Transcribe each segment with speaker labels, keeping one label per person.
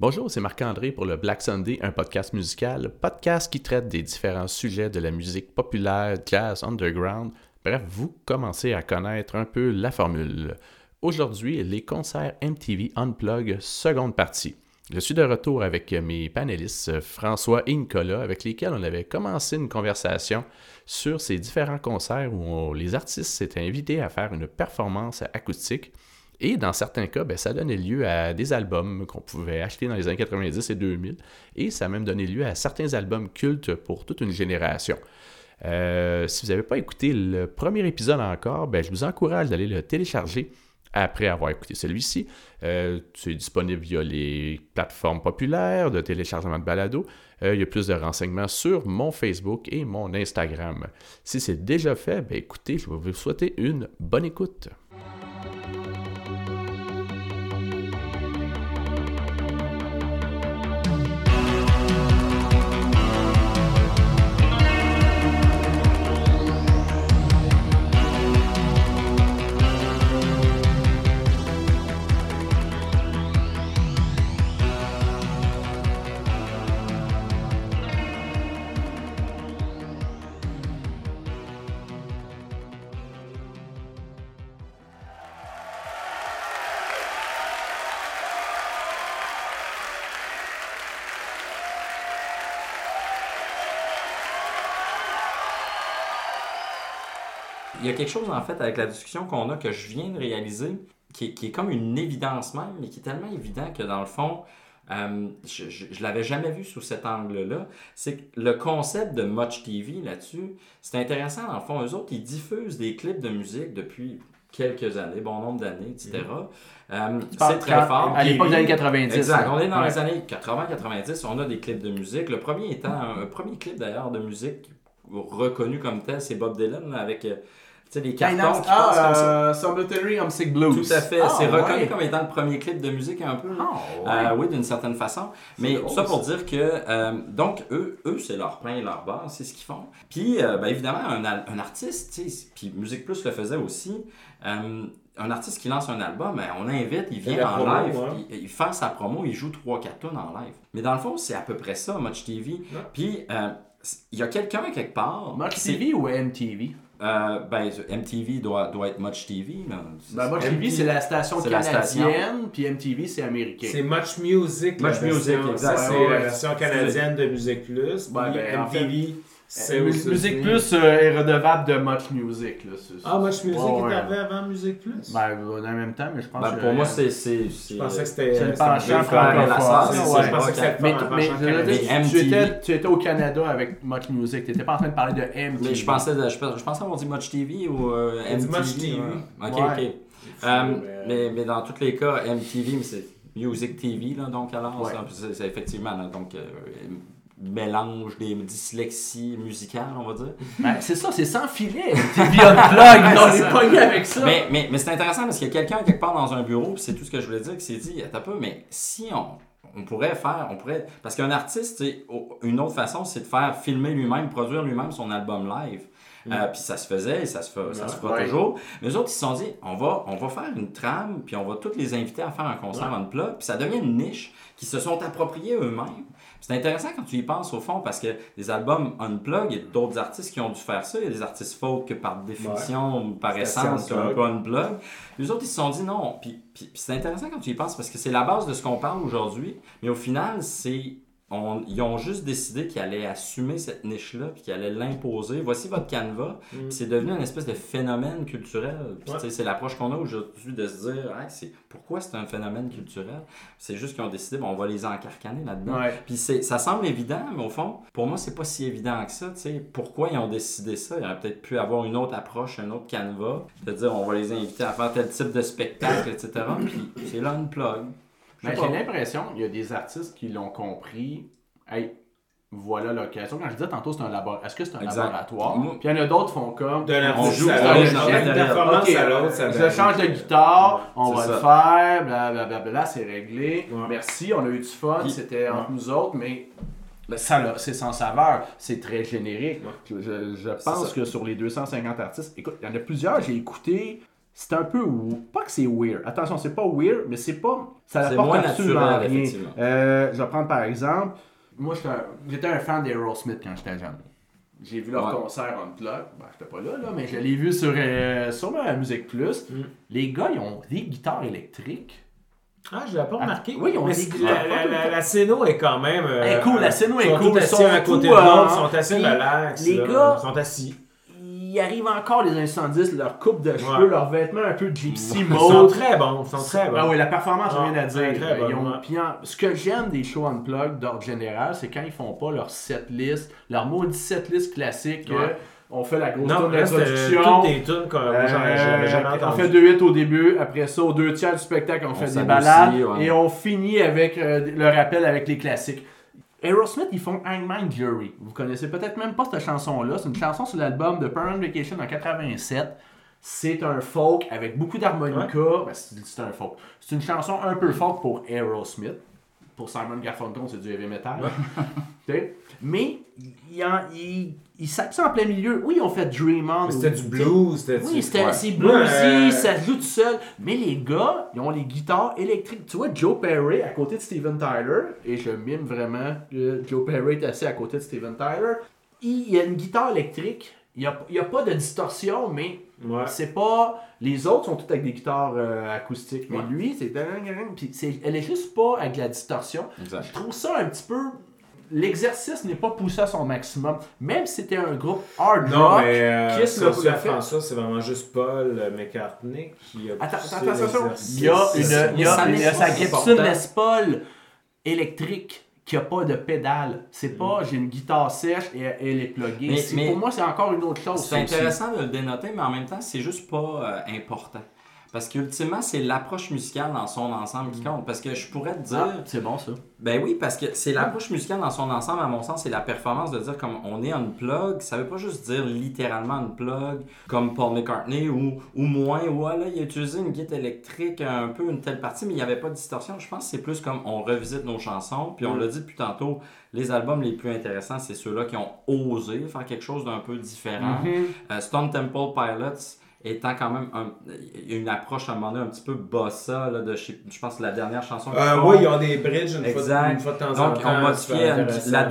Speaker 1: Bonjour, c'est Marc-André pour le Black Sunday, un podcast musical, podcast qui traite des différents sujets de la musique populaire, jazz, underground. Bref, vous commencez à connaître un peu la formule. Aujourd'hui, les concerts MTV Unplug, seconde partie. Je suis de retour avec mes panélistes François et Nicolas, avec lesquels on avait commencé une conversation sur ces différents concerts où les artistes s'étaient invités à faire une performance acoustique. Et dans certains cas, ben, ça donnait lieu à des albums qu'on pouvait acheter dans les années 90 et 2000. Et ça a même donné lieu à certains albums cultes pour toute une génération. Euh, si vous n'avez pas écouté le premier épisode encore, ben, je vous encourage d'aller le télécharger après avoir écouté celui-ci. Euh, c'est disponible via les plateformes populaires de téléchargement de balado. Euh, il y a plus de renseignements sur mon Facebook et mon Instagram. Si c'est déjà fait, ben, écoutez, je vais vous souhaiter une bonne écoute.
Speaker 2: Y a quelque chose en fait avec la discussion qu'on a que je viens de réaliser qui est, qui est comme une évidence même, mais qui est tellement évident que dans le fond, euh, je ne l'avais jamais vu sous cet angle-là. C'est que le concept de Much TV là-dessus, c'est intéressant. Dans le fond, eux autres, ils diffusent des clips de musique depuis quelques années, bon nombre d'années, etc. Euh, c'est très fort.
Speaker 3: À l'époque des années 90.
Speaker 2: Exact. On est dans
Speaker 3: Ouais.
Speaker 2: les années 80-90, on a des clips de musique. Le premier étant un, un premier clip d'ailleurs de musique reconnu comme tel, c'est Bob Dylan là, avec euh, sais, des cartons
Speaker 3: Finance-
Speaker 2: qui passent comme ça.
Speaker 3: Ah, euh, Homesick Blues.
Speaker 2: Tout à fait.
Speaker 3: Ah,
Speaker 2: c'est reconnu
Speaker 3: ouais.
Speaker 2: comme étant le premier clip de musique un peu. là.
Speaker 3: Ah.
Speaker 2: Euh, oui, d'une certaine façon. Mais
Speaker 3: drôle,
Speaker 2: ça pour dire que, euh, donc, eux, eux c'est leur pain et leur beurre, c'est ce qu'ils font. Puis, euh, ben, évidemment, un, al- un artiste, tu sais, puis Musique Plus le faisait aussi, euh, un artiste qui lance un album, ben, on l'invite, il vient
Speaker 4: la
Speaker 2: en
Speaker 4: promo,
Speaker 2: live,
Speaker 4: ouais.
Speaker 2: il fait sa promo, il joue 3-4 tonnes en live. Mais dans le fond, c'est à peu près ça, Much TV. Puis, euh, il y a quelqu'un quelque part.
Speaker 3: Much
Speaker 2: c'est-
Speaker 3: TV ou MTV?
Speaker 2: Euh, ben, MTV doit, doit être Much TV. là.
Speaker 3: Ben, Much
Speaker 4: MTV,
Speaker 3: TV, c'est la station canadienne, puis MTV, c'est américain.
Speaker 4: C'est Much Music.
Speaker 2: Much Music, exact.
Speaker 4: C'est la version canadienne de Musique Plus.
Speaker 3: Ben, en
Speaker 4: MTV, c'est
Speaker 3: Euh, Musique. Plus euh, est redevable de Much Music. Là.
Speaker 4: Ah, Much Music
Speaker 3: ouais.
Speaker 4: est arrivé avant Musique Plus?
Speaker 3: Ben, en même temps, mais je pense
Speaker 2: Ben,
Speaker 3: que...
Speaker 2: pour moi, c'est. c'est-
Speaker 4: je pensais que c'était.
Speaker 3: c'est le penchant francophone.
Speaker 4: je pensais que c'était
Speaker 3: Mais, mais.
Speaker 2: Mais
Speaker 3: tu,
Speaker 2: MTV.
Speaker 3: étais, tu étais au Canada avec Much Music. Tu n'étais pas en train de parler de MTV.
Speaker 2: Mais je pensais, je, je pensais avoir dit Much TV ou euh,
Speaker 4: a dit
Speaker 2: MTV.
Speaker 4: Much TV.
Speaker 2: ouais. Ok,
Speaker 3: Ouais.
Speaker 2: ok. Euh,
Speaker 4: mais-
Speaker 2: mais, dans tous les cas, MTV, mais c'est Music TV, là, donc alors, c'est, c'est effectivement là, donc, euh, mélange des dyslexies musicales, on va dire.
Speaker 3: Ben, c'est ça, c'est sans filet. MTV Unplugged, on
Speaker 2: C'est
Speaker 3: est
Speaker 2: ça.
Speaker 3: pogné avec ça.
Speaker 2: Mais, mais, mais c'est intéressant parce qu'il y a quelqu'un quelque part dans un bureau, puis c'est tout ce que je voulais dire, qui s'est dit, attends un peu, mais si on, on pourrait faire, on pourrait, parce qu'un artiste, une autre façon, c'est de faire filmer lui-même, produire lui-même son album live. Euh, puis ça se faisait et ça se, fait, ça se fera
Speaker 3: Ouais.
Speaker 2: toujours. Mais eux autres, ils se sont dit, on va, on va faire une trame, puis on va tous les inviter à faire un concert en plug, puis ça devient une niche qui se sont appropriés eux-mêmes. C'est intéressant quand tu y penses au fond, parce que des albums unplug, il y a d'autres artistes qui ont dû faire ça. Il y a des artistes folk que par définition, par
Speaker 4: Station
Speaker 2: essence, sont un peu unplug. Les autres, ils se sont dit non. Puis, puis, puis c'est intéressant quand tu y penses, parce que c'est la base de ce qu'on parle aujourd'hui. Mais au final, c'est on- ils ont juste décidé qu'ils allaient assumer cette niche-là, puis qu'ils allaient l'imposer. Voici votre canevas. Puis c'est devenu une espèce de phénomène culturel.
Speaker 4: Ouais.
Speaker 2: c'est l'approche qu'on a aujourd'hui de se dire Hey, c'est, pourquoi c'est un phénomène culturel? C'est juste qu'ils ont décidé bon, on va les encarcaner là-dedans. Puis c'est, ça semble évident, mais au fond, pour moi, c'est pas si évident que ça. Pourquoi ils ont décidé ça? Il aurait peut-être pu avoir une autre approche, un autre canevas, de dire on va les inviter à faire tel type de spectacle, etc. Puis c'est là une plug.
Speaker 3: Ben. J'ai l'impression qu'il y a des artistes qui l'ont compris. Hey, voilà l'occasion. Quand je disais tantôt, c'est un laboratoire. Est-ce que c'est un
Speaker 2: Exact.
Speaker 3: laboratoire? Puis il y en a d'autres qui font comme.
Speaker 4: De la
Speaker 2: On joue
Speaker 4: à l'autre, performance à l'autre, ça
Speaker 3: je change de guitare, on va le faire, blablabla, c'est réglé.
Speaker 4: Ouais.
Speaker 3: Merci, on a eu du fun,
Speaker 2: Puis-
Speaker 3: c'était entre
Speaker 4: Ouais.
Speaker 3: nous autres, mais ça là, c'est sans saveur, c'est très générique. Je, pense que sur les 250 artistes, écoute, il y en a plusieurs, j'ai écouté c'est un peu. Pas que c'est weird. Attention, c'est pas weird, mais c'est pas. Ça
Speaker 2: C'est
Speaker 3: apporte
Speaker 2: moins
Speaker 3: absolument
Speaker 2: naturel,
Speaker 3: rien.
Speaker 2: effectivement.
Speaker 3: Euh, je vais prendre par exemple. Moi, j'étais un- j'étais un fan d'Aerosmith quand j'étais jeune. J'ai vu leur
Speaker 2: Ouais.
Speaker 3: concert en plug. Ben, j'étais pas là, là, mais je l'ai vu sur, euh, sur ma Musique Plus.
Speaker 4: Mm.
Speaker 3: Les gars, ils ont des guitares électriques.
Speaker 4: Ah, je l'avais pas remarqué.
Speaker 3: oui, on dit
Speaker 4: c'est-
Speaker 3: que-
Speaker 4: la, la, la, la scéno est quand même. euh,
Speaker 3: Elle est cool, la scéno est cool,
Speaker 4: assis
Speaker 3: ils sont
Speaker 4: à côté de l'autre,
Speaker 3: euh,
Speaker 4: ils sont relax.
Speaker 3: les
Speaker 4: là.
Speaker 3: gars-
Speaker 4: Ils sont assis.
Speaker 3: Il arrive encore les incendies, leur coupe de cheveux,
Speaker 4: Ouais.
Speaker 3: leurs vêtements un peu gypsy
Speaker 4: Ils sont
Speaker 3: mode.
Speaker 4: très bons. Ils sont très bons.
Speaker 3: Ah oui, la performance,
Speaker 4: Ah,
Speaker 3: rien à dire.
Speaker 4: très
Speaker 3: Euh, ils ont-
Speaker 4: ouais.
Speaker 3: puis en- ce que j'aime des shows unplugged d'ordre général, c'est quand ils font pas leur setlist, leur maudit setlist classique.
Speaker 4: Ouais.
Speaker 3: euh, on fait la grosse
Speaker 4: Non,
Speaker 3: tourne d'introduction.
Speaker 4: toutes des tunes que
Speaker 3: Euh,
Speaker 4: jamais
Speaker 3: on fait deux hits au début, après ça, aux deux tiers du spectacle, on, fait des balades et on finit avec euh, le rappel avec les classiques. Aerosmith, ils font Hangman Glory. Vous connaissez peut-être même pas cette chanson-là. C'est une chanson sur l'album de Permanent Vacation en 87. C'est un folk avec beaucoup d'harmonica. Ben, c'est un folk. C'est une chanson un peu folk pour Aerosmith. Pour Simon Garfunkel, c'est du heavy metal. Mais il, en- il, il s'appuie en plein milieu. Oui, ils ont fait Dream On.
Speaker 4: C'était du blues. c'était
Speaker 3: oui,
Speaker 4: du-
Speaker 3: c'était,
Speaker 2: Ouais.
Speaker 3: c'est bluesy,
Speaker 4: Ouais.
Speaker 3: ça joue tout seul. Mais les gars, ils ont les guitares électriques. Tu vois, Joe Perry à côté de Steven Tyler, et je mime vraiment que Joe Perry est assis à côté de Steven Tyler. Il, y a une guitare électrique. Il n'y a, il y a pas de distorsion, mais
Speaker 4: Ouais.
Speaker 3: c'est pas. Les autres sont toutes avec des guitares euh, acoustiques. Mais lui, c'est. Elle est juste pas avec de la distorsion.
Speaker 2: Exact.
Speaker 3: Je trouve ça un petit peu. L'exercice n'est pas poussé à son maximum. Même si c'était un groupe hard
Speaker 4: Non,
Speaker 3: rock.
Speaker 4: mais euh,
Speaker 3: Kiss
Speaker 4: ça,
Speaker 3: l'a- fait.
Speaker 4: François, c'est vraiment juste Paul McCartney qui a
Speaker 3: Attends,
Speaker 4: poussé
Speaker 3: attends, attention. Il y a, une, il y a, il y a sa Gibson. Les Paul électrique qui a pas de pédale? C'est pas j'ai une guitare sèche et elle est pluggée.
Speaker 2: Mais-
Speaker 3: pour moi, c'est encore une autre chose.
Speaker 2: C'est
Speaker 3: ça aussi.
Speaker 2: intéressant de le dénoter, mais en même temps, c'est juste pas euh, important. Parce qu'ultimement, c'est l'approche musicale dans son ensemble qui compte. Parce que je pourrais te dire.
Speaker 3: Ah, c'est bon ça.
Speaker 2: Ben oui, parce que c'est l'approche musicale dans son ensemble, à mon sens, c'est la performance de dire comme on est unplug. Ça veut pas juste dire littéralement unplug, comme Paul McCartney, ou, ou moins, ou ah, là, il a utilisé une guitare électrique, un peu une telle partie, mais il n'y avait pas de distorsion. Je pense que c'est plus comme on revisite nos chansons, puis on
Speaker 3: Mm.
Speaker 2: l'a dit depuis tantôt, les albums les plus intéressants, c'est ceux-là qui ont osé faire quelque chose d'un peu différent.
Speaker 3: Mhm.
Speaker 2: Euh, Stone Temple Pilots étant quand même un- une approche à un moment donné un petit peu bossa, là, de, je, sais- je pense, la dernière chanson
Speaker 4: Euh, oui, ils ont des bridges une,
Speaker 2: Exact.
Speaker 4: fois, une fois de temps en
Speaker 2: Donc,
Speaker 4: temps.
Speaker 2: on modifiait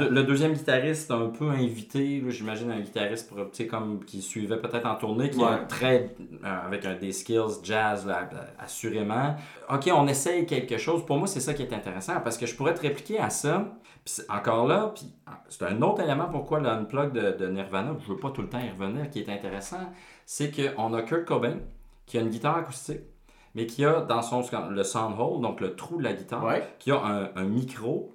Speaker 2: le deuxième guitariste un peu invité, j'imagine un guitariste pour, comme qui suivait peut-être en tournée, qui
Speaker 3: Ouais.
Speaker 2: est très euh, avec un, des skills jazz là, assurément. Ok, on essaye quelque chose. Pour moi, c'est ça qui est intéressant parce que je pourrais te répliquer à ça. Puis encore là, puis ah, c'est un autre élément pourquoi le unplug de, de Nirvana, je veux pas tout le temps y revenir, qui est intéressant, c'est qu'on a Kurt Cobain qui a une guitare acoustique, mais qui a dans son le sound hole, donc le trou de la guitare,
Speaker 3: Ouais.
Speaker 2: qui a un, un micro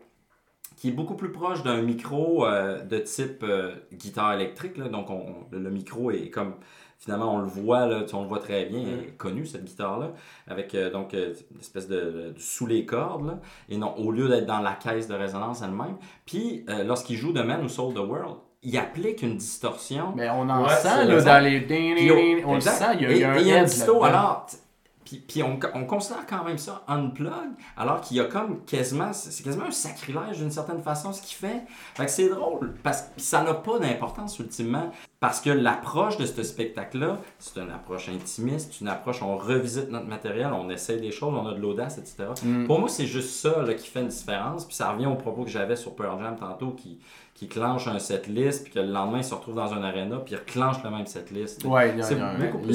Speaker 2: qui est beaucoup plus proche d'un micro euh, de type euh, guitare électrique. là. Donc, on, le micro est comme. Finalement, on le voit, là, on le voit très bien, elle est connue cette guitare-là, avec euh, donc euh, une espèce de, de- sous les cordes, là, et non, au lieu d'être dans la caisse de résonance elle-même. Puis, euh, lorsqu'il joue The Man Who Sold the World, il applique une distorsion
Speaker 3: Mais on en
Speaker 4: Ouais,
Speaker 3: sent là, dans les.
Speaker 2: puis on,
Speaker 3: On le sent, il y a,
Speaker 2: et,
Speaker 3: il y a un
Speaker 2: et il y a un disto. Alors, puis, puis on, on considère quand même ça unplug, alors qu'il y a comme quasiment, c'est quasiment un sacrilège d'une certaine façon ce qu'il fait. Fait que c'est drôle, parce que ça n'a pas d'importance ultimement, parce que l'approche de ce spectacle-là, c'est une approche intimiste, c'est une approche, on revisite notre matériel, on essaie des choses, on a de l'audace, etc.
Speaker 3: Mm.
Speaker 2: Pour moi, c'est juste ça là, qui fait une différence, puis ça revient au propos que j'avais sur Pearl Jam tantôt, qui, qui clenche un setlist, puis que le lendemain, il se retrouve dans un arena, puis il reclenche le même setlist.
Speaker 3: Ouais, il y a-
Speaker 2: C'est beaucoup plus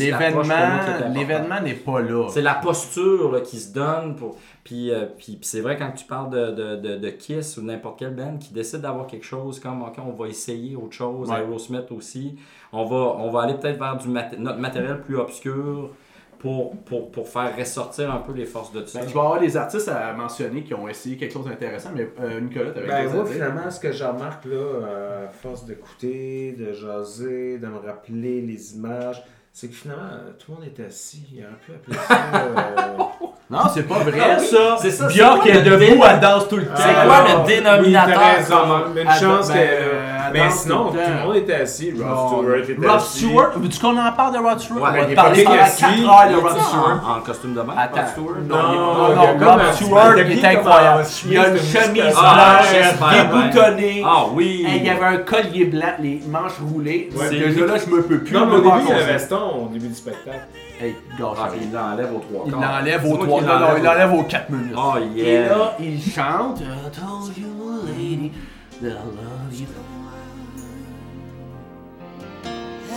Speaker 3: l'événement, n'est pas là.
Speaker 2: C'est la posture là, qui se donne. Pour... Puis, euh, puis, puis c'est vrai quand tu parles de, de, de, de Kiss ou n'importe quelle band qui décide d'avoir quelque chose comme OK, on va essayer autre chose,
Speaker 3: Ouais.
Speaker 2: Aerosmith aussi. On va, on va aller peut-être vers du mat- notre matériel plus obscur pour, pour, pour faire ressortir un peu les forces de tout ça.
Speaker 3: Ben, je vais avoir des artistes à mentionner qui ont essayé quelque chose d'intéressant, mais euh, Nicolas, t'avais
Speaker 4: Ben, moi, finalement, ce que je remarque, là, euh, à force d'écouter, de jaser, de me rappeler les images, c'est que finalement, euh, tout le monde est assis. Il aurait pu appeler ça. euh,
Speaker 3: Non, c'est pas vrai
Speaker 2: Ah oui,
Speaker 3: ça.
Speaker 2: c'est ça,
Speaker 3: Björk est debout, elle danse tout le temps.
Speaker 2: C'est quoi le dénominateur?
Speaker 4: Oui, raison, Une chance
Speaker 3: ben,
Speaker 4: que. Mais
Speaker 3: danse
Speaker 4: sinon,
Speaker 3: tout le
Speaker 4: monde était assis. Rod
Speaker 3: Non,
Speaker 4: Stewart était
Speaker 3: Rod
Speaker 4: assis.
Speaker 3: Stewart, veux-tu qu'on en parle de Rod Stewart?
Speaker 2: Ouais,
Speaker 3: on va
Speaker 4: il est
Speaker 3: parler
Speaker 4: pas
Speaker 3: pendant
Speaker 4: assis.
Speaker 3: 4 heures de
Speaker 2: Il
Speaker 3: Rod Stewart.
Speaker 2: en, en costume de bain,
Speaker 3: Attends.
Speaker 2: Rod Stewart?
Speaker 4: Non,
Speaker 3: Non,
Speaker 4: il y a
Speaker 3: non, Rod
Speaker 4: un-
Speaker 3: Stewart
Speaker 4: il
Speaker 3: il
Speaker 4: était
Speaker 3: est incroyable. Il a une
Speaker 4: chemise.
Speaker 2: Ah,
Speaker 3: blanche, déboutonnée.
Speaker 2: Ah oui!
Speaker 3: Hey, il y avait un collier blanc, les manches roulées. Déjà là, je me peux plus.
Speaker 4: Non, mais
Speaker 3: me
Speaker 4: au début, il y a veston au début du spectacle.
Speaker 3: Hey, gâche
Speaker 2: Ah, il l'enlève aux trois
Speaker 3: Il
Speaker 2: quarts.
Speaker 3: l'enlève aux
Speaker 2: moi
Speaker 3: 3
Speaker 2: qui
Speaker 3: non, non,
Speaker 2: l'enlève
Speaker 3: il l'enlève aux 4 minutes.
Speaker 2: Oh
Speaker 3: Et
Speaker 2: yeah!
Speaker 3: là, il chante I told you, lady, that I love you.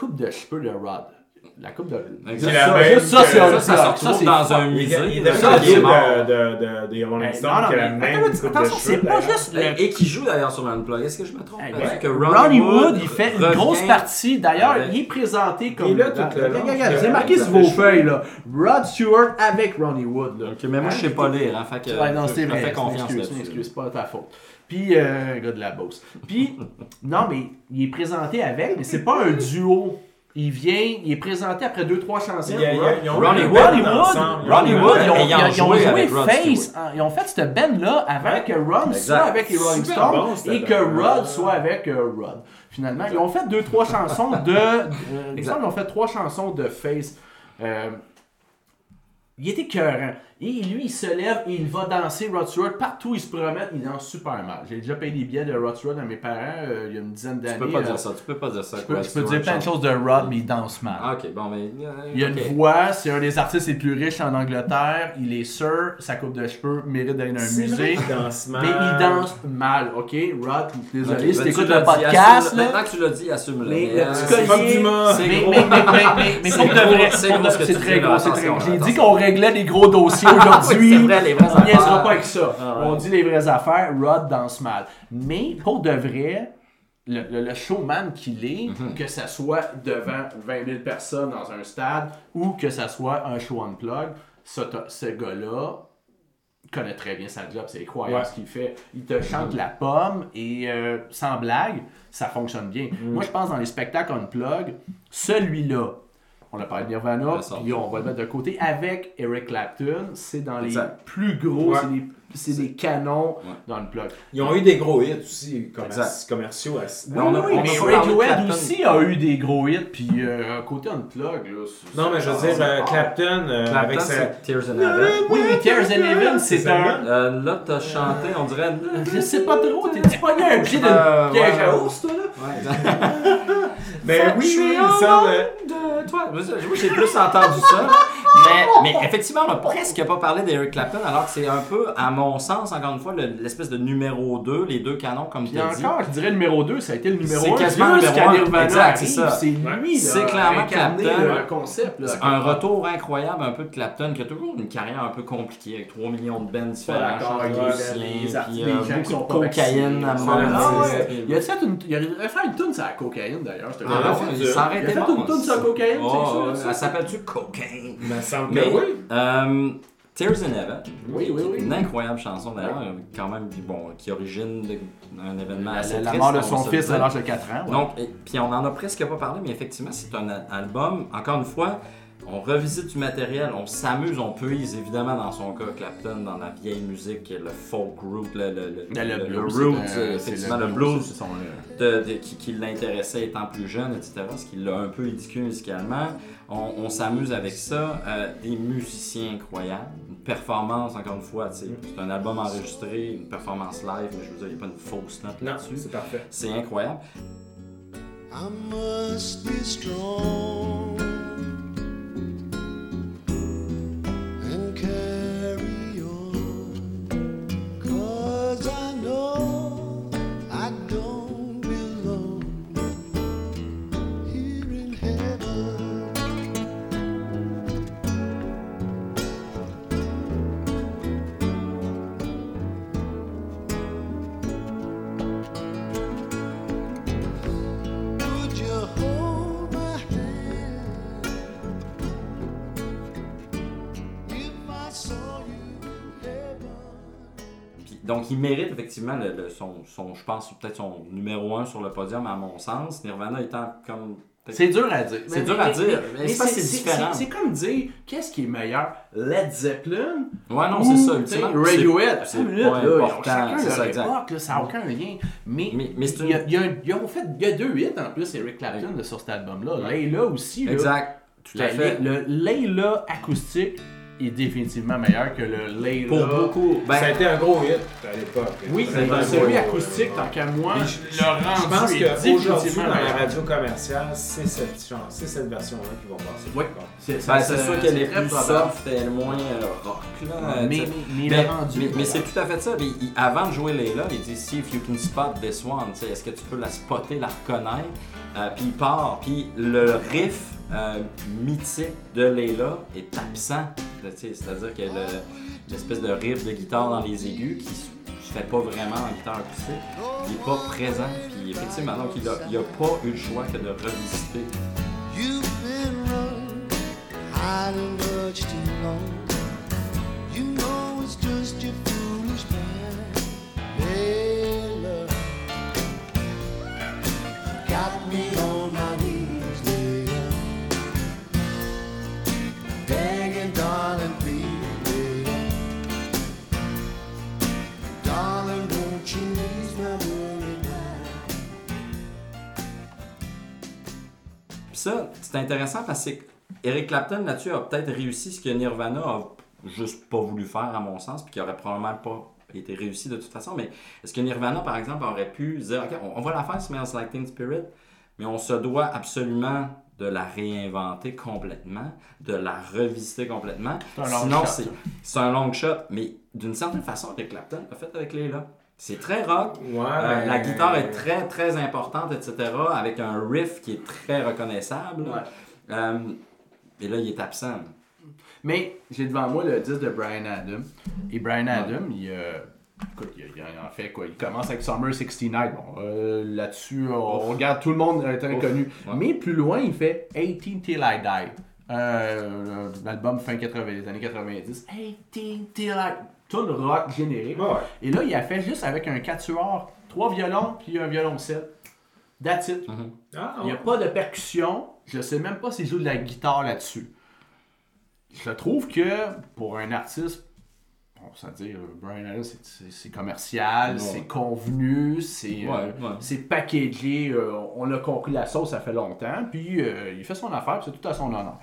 Speaker 3: Coupe de cheveux de Rod. La coupe de. Ça, juste ça,
Speaker 4: que-
Speaker 3: c'est
Speaker 2: Ça,
Speaker 3: un
Speaker 2: ça
Speaker 3: ça,
Speaker 2: dans un musée.
Speaker 4: il est
Speaker 3: Ça, c'est
Speaker 2: mort.
Speaker 4: de, de, de, Rolling
Speaker 3: non,
Speaker 4: qui a la
Speaker 3: mais
Speaker 4: même
Speaker 3: attends,
Speaker 4: coupe de
Speaker 3: attention, c'est pas juste.
Speaker 2: Et, qui joue d'ailleurs sur l'Unplug. Est-ce que je me trompe? Que
Speaker 3: Ronnie Wood, il fait une grosse partie? D'ailleurs, il est présenté comme.
Speaker 4: Il est là tout le
Speaker 3: Regarde,
Speaker 4: long.
Speaker 3: regarde,
Speaker 4: Il
Speaker 3: C'est
Speaker 4: a-
Speaker 3: marqué sur vos feuilles, là. Rod Stewart avec Ronnie Wood.
Speaker 2: Ok, mais moi, je sais pas lire. Hein, fait que,
Speaker 3: Ouais, non,
Speaker 2: je
Speaker 3: c'est vrai.
Speaker 2: fais
Speaker 3: c'est une
Speaker 2: confiance
Speaker 3: excuse, pas ta faute. Puis, euh, gars de la bosse. Puis, non, mais il est présenté avec, mais c'est pas un duo. Il vient, il est présenté après deux, trois chansons.
Speaker 4: Il y a- ils ont
Speaker 2: Ronnie
Speaker 4: un
Speaker 2: Wood,
Speaker 4: band
Speaker 3: Ronnie Wood,
Speaker 4: ensemble.
Speaker 3: Ronnie Wood, ils ont,
Speaker 2: ayant
Speaker 3: ils ont- ils ont
Speaker 2: joué
Speaker 3: Face,
Speaker 2: Stewart.
Speaker 3: hein, ils ont fait cette band-là avant
Speaker 4: Ouais.
Speaker 3: que Ron
Speaker 2: Exact.
Speaker 3: soit avec les Rolling Stones
Speaker 4: bon,
Speaker 3: et que. Rod soit avec euh, Rod. Finalement, ils ont fait deux, trois chansons de. euh, il me
Speaker 2: Exact.
Speaker 3: semble qu'ils ont fait trois chansons de Face. Euh, il était cœurant. Et lui, il se lève et il va danser Rod Stewart. Partout où il se promène, il danse super mal. J'ai déjà payé des billets de Rod Stewart à mes parents euh, il y a une dizaine
Speaker 2: Tu
Speaker 3: d'années.
Speaker 2: peux pas
Speaker 3: euh,
Speaker 2: dire ça. Tu peux pas dire ça.
Speaker 3: Je peux, je peux dire plein de choses de Rod, mais il danse mal.
Speaker 2: Ah, ok, bon, mais. euh,
Speaker 3: Il a une voix, c'est un des artistes les plus riches en Angleterre. Il est sûr, sa coupe de cheveux mérite d'aller dans un musée.
Speaker 4: vrai qu'il danse mal.
Speaker 3: Mais il danse mal, ok? Rod, désolé,
Speaker 2: Ok,
Speaker 3: si
Speaker 2: ben,
Speaker 3: t'écoutes
Speaker 2: tu l'as
Speaker 3: le podcast,
Speaker 2: assume-
Speaker 3: là.
Speaker 2: Maintenant que tu l'as dit, assume-le.
Speaker 3: Mais le
Speaker 2: euh,
Speaker 3: petit
Speaker 4: c'est pas
Speaker 3: collier.
Speaker 2: C'est
Speaker 3: Mais,
Speaker 2: gros.
Speaker 3: mais, mais, mais, mais, mais
Speaker 2: C'est
Speaker 3: pour de vrai,
Speaker 2: c'est tu
Speaker 3: très gros,
Speaker 2: là,
Speaker 3: c'est très
Speaker 2: attention,
Speaker 3: gros. J'ai dit qu'on réglait des gros dossiers aujourd'hui.
Speaker 2: vrai,
Speaker 3: On niaisera pas avec ça.
Speaker 2: Ah ouais.
Speaker 3: On dit les vraies affaires, Rod danse mal. Mais pour de vrai, le, le- le showman qu'il est,
Speaker 2: Mhm.
Speaker 3: que ça soit devant 20 000 personnes dans un stade ou que ça soit un show unplug, ça, t'as- ce gars-là connaît très bien sa job, c'est incroyable
Speaker 4: Ouais.
Speaker 3: ce qu'il fait. Il te chante la pomme et euh, sans blague, ça fonctionne bien.
Speaker 2: Mm.
Speaker 3: Moi, je pense dans les spectacles unplug, celui-là, on a parlé de Nirvana,
Speaker 2: ça,
Speaker 3: puis on va le mettre de côté avec Eric Clapton, c'est dans les
Speaker 2: Exact.
Speaker 3: plus gros,
Speaker 4: Ouais.
Speaker 3: c'est des, canons
Speaker 2: Ouais.
Speaker 3: dans le plug.
Speaker 4: Ils ont eu des gros hits aussi, commer- commerciaux. à-
Speaker 2: Mais on a-
Speaker 3: oui,
Speaker 2: on
Speaker 3: mais Radiohead aussi a eu des gros hits, puis euh, côté unplug, là. c'est-
Speaker 4: Non, mais je veux dire, euh, Clapton, euh,
Speaker 2: Clapton,
Speaker 4: avec sa...
Speaker 2: c'est Tears in Heaven.
Speaker 3: Oui, oui, Tears in Heaven, c'est un.
Speaker 4: ça.
Speaker 2: Euh, là, t'as chanté, on dirait.
Speaker 3: Je sais pas trop, t'es-tu pogné un pied de
Speaker 2: Euh,
Speaker 3: piège à ours, toi, là?
Speaker 2: Ouais, exact.
Speaker 4: Ben oui, oui,
Speaker 2: suis toi? Moi, j'ai plus entendu ça. Mais, mais effectivement, on n'a presque pas parlé d'Eric Clapton, alors que c'est un peu, à mon sens, encore une fois, le- l'espèce de numéro 2, les deux canons, comme tu as dit.
Speaker 3: encore, je dirais le numéro 2, ça a été le numéro
Speaker 2: C'est
Speaker 3: 1.
Speaker 2: quasiment le numéro un. Exact, c'est ça.
Speaker 3: C'est lui, là.
Speaker 2: C'est clairement Clapton.
Speaker 3: le concept, là.
Speaker 2: Un retour incroyable un peu de Clapton, qui a toujours une carrière un peu compliquée, avec 3 millions de bands différents, puis,
Speaker 3: les
Speaker 2: euh,
Speaker 3: gens qui
Speaker 2: beaucoup de cocaïne à un
Speaker 3: Ah. Il a fait une, il a fait une tune sur la cocaïne d'ailleurs,
Speaker 2: Ah, il
Speaker 3: a fait une tune sur la cocaïne,
Speaker 2: Oh,
Speaker 3: ça.
Speaker 2: Elle s'appelle-tu Cocaine?
Speaker 4: Me semble que
Speaker 2: Mais,
Speaker 4: oui.
Speaker 2: euh, Tears in Heaven,
Speaker 3: Oui, oui, oui.
Speaker 2: une incroyable chanson d'ailleurs, quand même, bon, qui origine d'un événement
Speaker 3: La,
Speaker 2: assez
Speaker 3: la
Speaker 2: triste,
Speaker 3: mort de son fils à l'âge de 4 ans. ouais.
Speaker 2: Donc, et- puis on en a presque pas parlé, mais effectivement, c'est un album, encore une fois, on revisite du matériel, on s'amuse, on puise évidemment dans son cas Clapton, dans la vieille musique, le folk root, le, le, le,
Speaker 3: Le
Speaker 2: le- le
Speaker 3: blues,
Speaker 2: roots,
Speaker 3: c'est un-
Speaker 2: euh,
Speaker 3: c'est
Speaker 2: effectivement, le blues
Speaker 3: son, euh,
Speaker 2: de- de- qui, qui l'intéressait étant plus jeune, etc., ce qui l'a un peu éduqué musicalement. On, on s'amuse avec ça, euh, des musiciens incroyables, une performance, encore une fois, tu sais, c'est un album enregistré, une performance live, mais je veux dire, il n'y a pas une fausse note
Speaker 4: Non,
Speaker 2: là-dessus.
Speaker 4: c'est parfait.
Speaker 2: C'est incroyable.
Speaker 5: I must be strong and
Speaker 2: donc, il mérite effectivement le, le- son, son, je pense, peut-être son numéro un sur le podium, à mon sens. Nirvana étant comme.
Speaker 3: C'est dur à dire.
Speaker 2: C'est dur à dire, mais que c'est différent.
Speaker 3: C'est comme dire, qu'est-ce qui est meilleur, Led Zeppelin?
Speaker 2: Ouais, non,
Speaker 3: ou,
Speaker 2: c'est ça, ultimement.
Speaker 3: Radiohead.
Speaker 2: c'est- pas
Speaker 3: là,
Speaker 2: important,
Speaker 3: chacun
Speaker 2: c'est ça, exact.
Speaker 3: époque, là, ça n'a aucun lien. Mais,
Speaker 2: Mais- mais
Speaker 3: il y a, il y a un- ils ont fait, il y a deux hits en plus, Eric Clapton, là, sur cet album-là. Layla aussi, là,
Speaker 2: Exact. Tout à fait.
Speaker 3: le Layla acoustique est définitivement meilleur que le Layla.
Speaker 2: Pour beaucoup. Ben,
Speaker 4: ça a été un gros hit à l'époque.
Speaker 3: Oui,
Speaker 4: un
Speaker 3: celui
Speaker 4: gros-
Speaker 3: acoustique, tant qu'à moi,
Speaker 4: Puis
Speaker 3: le rendu
Speaker 4: Je pense qu'aujourd'hui, dans la radio commerciale, c'est cette, chance- c'est cette version-là qui va passer.
Speaker 3: Oui. C'est
Speaker 2: ben, sûr qu'elle est plus soft et moins euh, rock. Là,
Speaker 3: Mais, mais, mais
Speaker 2: Mais, mais- mais c'est tout à fait ça. Mais il- avant de jouer Layla, il dit See if you can spot this one. Tu sais, Est-ce que tu peux la spotter, la reconnaître? Euh, Puis il part. Puis le riff euh, mythique de Layla est absent. C'est-à-dire que le- l'espèce de riff de guitare dans les aigus qui se fait pas vraiment en guitare acoustique, il est pas présent. Puis donc il il a pas eu le choix que de revisiter. Ça, c'est intéressant parce que Eric Clapton là-dessus a peut-être réussi ce que Nirvana a juste pas voulu faire à mon sens, puis qui aurait probablement pas été réussi de toute façon. Mais est-ce que Nirvana, par exemple, aurait pu dire, OK, on, on va la faire Smells Like Teen Spirit, mais on se doit absolument de la réinventer complètement, de la revisiter complètement.
Speaker 3: C'est un long
Speaker 2: Sinon,
Speaker 3: shot,
Speaker 2: c'est un long shot, mais d'une certaine façon, Eric Clapton a fait avec Layla. C'est très rock,
Speaker 4: Ouais,
Speaker 2: euh, la guitare est très très importante, etc. Avec un riff qui est très reconnaissable.
Speaker 3: Ouais.
Speaker 2: Euh, et là, il est absent.
Speaker 3: Mais j'ai devant moi le disque de Brian Adam. Et Brian Adam, il, euh, écoute, il, il en fait quoi? Il commence avec Summer 69. Bon, là-dessus, on, regarde tout le monde est très
Speaker 2: Ouf.
Speaker 3: connu.
Speaker 2: Ouais.
Speaker 3: Mais plus loin, il fait 18 Till I Die. Euh, un album fin 80, des années 90. 18 Till I Tout le rock générique.
Speaker 4: Ouais.
Speaker 3: Et là, il a fait juste avec un quatuor, trois violons, puis un violoncelle. That's it.
Speaker 4: Ah,
Speaker 3: Il n'y a pas de percussion. Je sais même pas s'il joue de la guitare là-dessus. Je trouve que pour un artiste, bon, ça veut dire, Brian Adams, c'est- c'est c'est commercial,
Speaker 2: Ouais.
Speaker 3: c'est convenu, c'est euh,
Speaker 2: Ouais, ouais.
Speaker 3: c'est packagé, euh, on a compris la sauce, ça fait longtemps, puis euh, il fait son affaire, puis c'est tout à son honneur.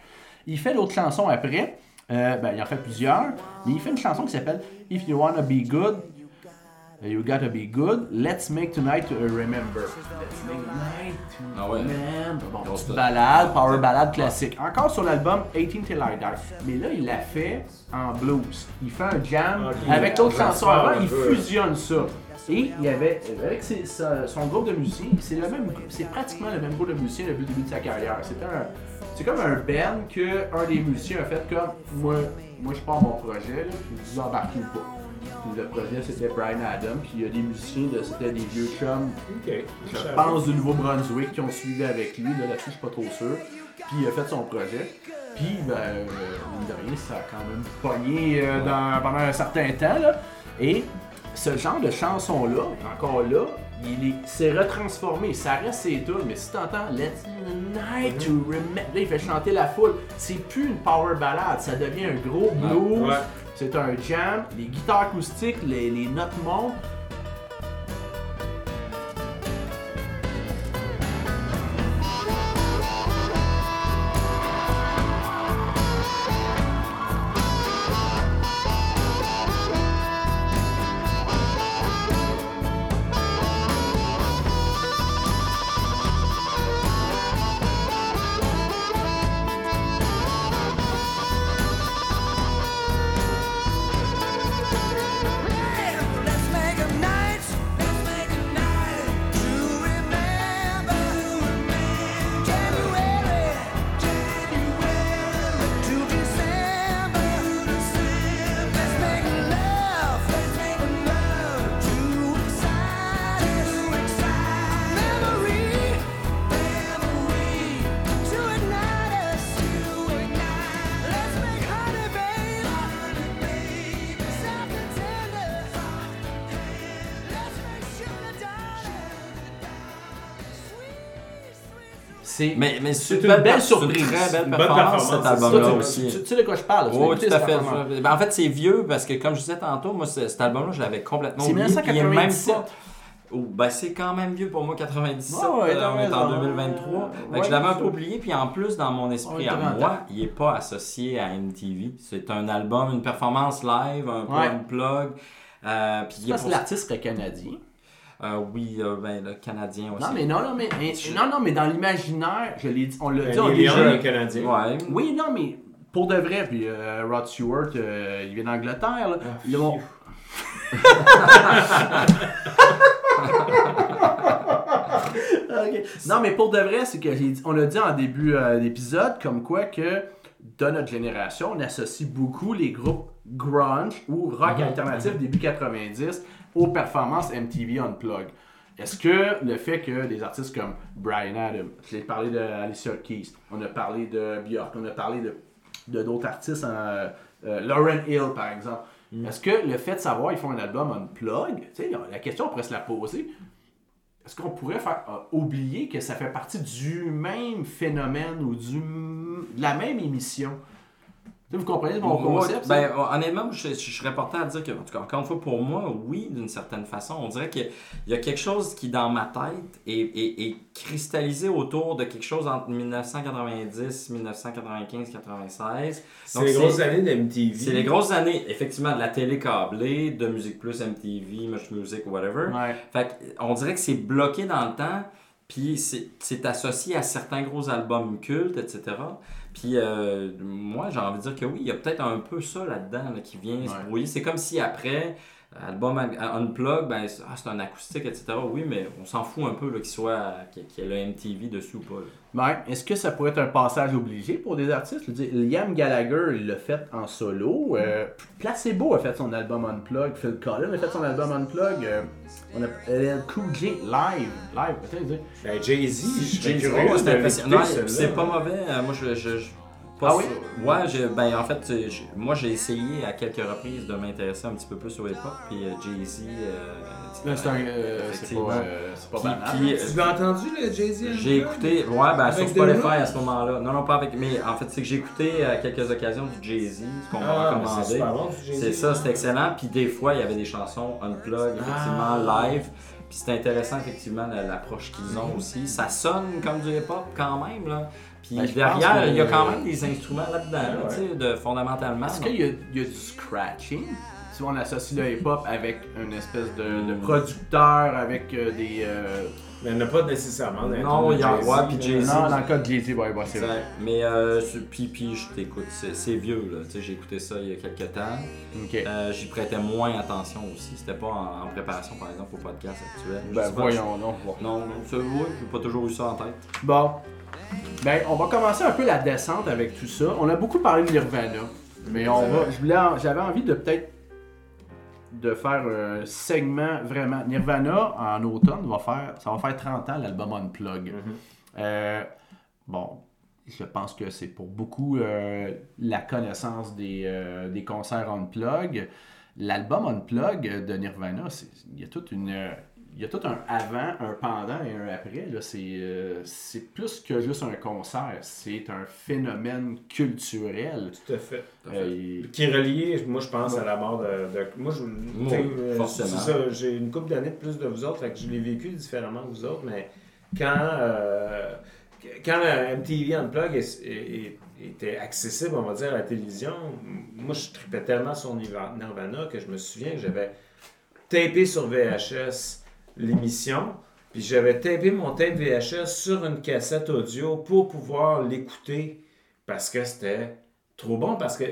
Speaker 3: Il fait l'autre chanson après, euh, ben, il en fait plusieurs, mais il fait une chanson qui s'appelle If You Wanna Be Good, You Gotta Be Good, Let's Make Tonight a Remember. Let's make tonight to
Speaker 2: Ah ouais.
Speaker 3: remember. Bon, petite
Speaker 2: note.
Speaker 3: balade, power ballade classique. Encore sur l'album 18 Till I Die. Mais là, il l'a fait en blues. Il fait un jam
Speaker 4: Ok,
Speaker 3: avec d'autres
Speaker 4: va
Speaker 3: chansons avant, il fusionne ça. Et il y avait, avec ses- sa- son groupe de musiciens, c'est le même, c'est pratiquement le même groupe de musiciens depuis le début de sa carrière. C'était un, c'est comme un band que un des musiciens a fait comme moi, moi je pars mon projet, là, puis vous embarquez ou pas. Puis le projet c'était Brian Adam, puis il y a des musiciens, de- c'était des vieux chums
Speaker 4: Ok.
Speaker 3: je pense du Nouveau-Brunswick qui ont suivi avec lui. Là, là-dessus, je suis pas trop sûr. Puis il a fait son projet. Puis, ben, euh, mine de rien, ça a quand même pogné euh, dans- pendant un certain temps. Là. Et ce genre de chanson-là, encore là, il est- s'est retransformé. Ça reste ses tunes, mais si t'entends Let's Night to Remember, là, il fait chanter la foule. C'est plus une power ballade, ça devient un gros blues.
Speaker 4: Ouais.
Speaker 3: C'est un jam, les guitares acoustiques, les, les notes montent.
Speaker 2: Mais, mais
Speaker 3: C'est
Speaker 2: c'est
Speaker 3: une belle
Speaker 2: c'est une
Speaker 3: surprise.
Speaker 2: très belle performance,
Speaker 4: performance,
Speaker 2: cet
Speaker 4: c'est
Speaker 2: album-là aussi.
Speaker 3: tu- tu sais de quoi je parle. tu
Speaker 2: Oui, tout à fait. Ben, en fait, c'est vieux parce que, comme je disais tantôt, moi, ce- cet album-là, je l'avais complètement
Speaker 3: C'est
Speaker 2: oublié. puis il est même
Speaker 3: 1997.
Speaker 2: pas- Oh, ben, c'est quand même vieux pour moi, 97.
Speaker 3: Ouais, ouais,
Speaker 2: euh, on est en
Speaker 3: raison.
Speaker 2: 2023. Fait que
Speaker 3: Ouais,
Speaker 2: je l'avais un peu oublié. Puis en plus, dans mon esprit à
Speaker 3: 30
Speaker 2: moi, il n'est pas associé à MTV. C'est un album, une performance live, un peu unplug. Euh, puis il est
Speaker 3: Parce que
Speaker 2: pour-
Speaker 3: l'artiste serait canadien.
Speaker 2: Euh, oui, euh, ben, le Canadien aussi.
Speaker 3: Non, mais non, non, mais, mais- non, non, mais dans l'imaginaire, je l'ai dit, on l'a
Speaker 4: Ben,
Speaker 3: dit, on l'a dit.
Speaker 4: le Canadien.
Speaker 2: Ouais.
Speaker 3: Oui, non, mais pour de vrai, puis euh, Rod Stewart, euh, il vient d'Angleterre, là.
Speaker 4: Ah.
Speaker 3: Non, mais pour de vrai, c'est que j'ai dit- on l'a dit en début euh, d'épisode, comme quoi que dans notre génération, on associe beaucoup les groupes grunge ou rock
Speaker 4: Mhm,
Speaker 3: alternatif début 90 aux performances MTV Unplugged. Est-ce que le fait que des artistes comme Brian Adams, j'ai parlé de Alicia Keys, on a parlé de Björk, on a parlé de de d'autres artistes, euh, euh, Lauren Hill par exemple, est-ce que le fait de savoir qu'ils font un album Unplugged, tu sais, la question on pourrait se la poser, est-ce qu'on pourrait faire euh, oublier que ça fait partie du même phénomène ou du, de la même émission? Vous comprenez mon
Speaker 2: Moi,
Speaker 3: concept?
Speaker 2: ben, honnêtement, je, je serais porté à dire que, en tout cas, encore une fois, pour moi, oui, d'une certaine façon. On dirait qu'il y a quelque chose qui, dans ma tête, est, est- est cristallisé autour de quelque chose entre 1990, 1995, 96.
Speaker 4: C'est les grosses années de MTV.
Speaker 2: C'est les grosses années, effectivement, de la télé câblée, de Musique Plus, MTV, Much Music, whatever.
Speaker 3: Ouais.
Speaker 2: Fait que, on dirait que c'est bloqué dans le temps, puis c'est c'est associé à certains gros albums cultes, etc. Puis euh, moi, j'ai envie de dire que oui, il y a peut-être un peu ça là-dedans là, qui vient se brouiller. C'est comme si après, album un- Unplug, ben, c'est ah, c'est un acoustique, etc. Oui, mais on s'en fout un peu qu'il soit qu'il y ait le MTV dessus ou pas. là.
Speaker 3: Ben, est-ce que ça pourrait être un passage obligé pour des artistes? Je veux dire, Liam Gallagher il l'a fait en solo. Euh, Placebo a fait son album Unplug. Phil Collins a fait son album Unplug. Euh, on a LL Cool J live. Live, peut-être.
Speaker 4: Ben, Jay-Z, je
Speaker 2: Jay-Z,
Speaker 4: curieux
Speaker 2: oh. C'est pas mauvais. Euh, moi, je. je, je- pas
Speaker 3: Ah oui?
Speaker 2: sûr. Ouais, j'ai- ben en fait, euh, moi j'ai essayé à quelques reprises de m'intéresser un petit peu plus au hip-hop, puis euh, Jay-Z. euh,
Speaker 3: Là, c'est un. euh, c'est
Speaker 2: Effectivement.
Speaker 3: pas, euh, c'est pas banal.
Speaker 2: puis, euh,
Speaker 4: Tu l'as entendu, le Jay-Z?
Speaker 2: J'ai écouté, ouais, ben sur
Speaker 4: Avec
Speaker 2: Spotify
Speaker 4: The Rock?
Speaker 2: à ce moment-là. Non, non, pas avec. Mais en fait, c'est que j'ai écouté à quelques occasions du Jay-Z, ce qu'on m'a
Speaker 4: Ah, c'est
Speaker 2: recommandé.
Speaker 4: bon, Jay-Z.
Speaker 2: C'est ça, c'était excellent. Puis des fois, il y avait des chansons unplug, effectivement,
Speaker 4: Ah.
Speaker 2: live. Puis c'était intéressant, effectivement, la- l'approche qu'ils ont aussi. Ça sonne comme du hip-hop quand même, là. Puis
Speaker 3: Ben,
Speaker 2: derrière,
Speaker 3: que-
Speaker 2: il y a quand même des instruments là-dedans, là,
Speaker 4: Ouais.
Speaker 2: tu sais, de, fondamentalement.
Speaker 3: Est-ce qu'il y, a- il y a du scratching? Si on associe le hip-hop avec une espèce de, de
Speaker 2: Hmm.
Speaker 3: producteur, avec euh, des. euh,
Speaker 4: Mais il n'y en a pas nécessairement.
Speaker 2: Non, il y a-
Speaker 4: Jay-Z,
Speaker 2: ouais, puis. Jay-Z.
Speaker 3: Non, dans le cas de Jay-Z, ouais, ouais, c'est vrai.
Speaker 2: Mais euh, c'est- puis, puis je t'écoute, c'est c'est vieux, là. Tu sais, j'ai écouté ça il y a quelques temps.
Speaker 3: Ok.
Speaker 2: Euh, J'y prêtais moins attention aussi. C'était pas en, en préparation, par exemple, au podcast actuel.
Speaker 3: Ben
Speaker 2: pas,
Speaker 3: voyons, non. bon.
Speaker 2: je- Non, non, ça, oui, j'ai pas toujours eu ça en tête.
Speaker 3: Bon. Ben, on va commencer un peu la descente avec tout ça. On a beaucoup parlé de Nirvana. Mais on va. J'avais envie de peut-être de faire un segment vraiment. Nirvana en automne va faire. Ça va faire 30 ans l'album Unplug.
Speaker 4: Mhm.
Speaker 3: Euh, bon, je pense que c'est pour beaucoup euh, la connaissance des, euh, des concerts Unplug. L'album Unplug de Nirvana, il y a toute une. Il y a tout un avant, un pendant et. Là. C'est euh, c'est plus que juste un concert. C'est un phénomène culturel.
Speaker 4: Tout à fait.
Speaker 3: Euh,
Speaker 4: Qui est relié, moi, je pense, à la mort de. de- moi, je, euh,
Speaker 2: forcément.
Speaker 4: c'est ça, j'ai une couple d'années de plus de vous autres, fait que je l'ai vécu différemment que vous autres, mais quand, euh, quand MTV Unplug est- est- est- était accessible, on va dire, à la télévision, moi, je tripais tellement sur Nirva- Nirvana que je me souviens que j'avais tapé sur VHS l'émission. Puis j'avais tapé mon tape VHS sur une cassette audio pour pouvoir l'écouter parce que c'était trop bon. Parce que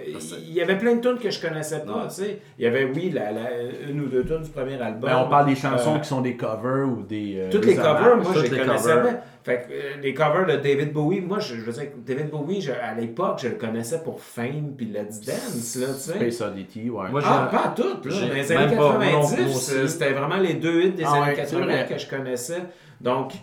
Speaker 4: il y avait plein de tunes que je connaissais pas.
Speaker 2: Ouais.
Speaker 4: tu sais. Il y avait, oui, la, la- une ou deux tunes du premier album.
Speaker 3: ben, on parle des chansons
Speaker 4: Euh,
Speaker 3: qui sont des covers ou des. euh,
Speaker 4: toutes
Speaker 3: des
Speaker 4: les covers, moi,
Speaker 2: toutes
Speaker 4: je les connaissais
Speaker 2: covers.
Speaker 4: Fait que euh, les covers de David Bowie, moi, je, je veux dire, David Bowie, je- à l'époque, je le connaissais pour Fame puis Let's Dance, là, tu sais.
Speaker 3: Space Oddity, ouais.
Speaker 2: Moi,
Speaker 4: Ah, pas toutes, là. les années
Speaker 2: pas- moi non
Speaker 4: 90,
Speaker 2: plus aussi.
Speaker 4: euh, c'était vraiment les deux hits des
Speaker 3: Ah
Speaker 4: années
Speaker 3: ouais, c'est
Speaker 4: 80
Speaker 3: vrai.
Speaker 4: que je connaissais. Donc,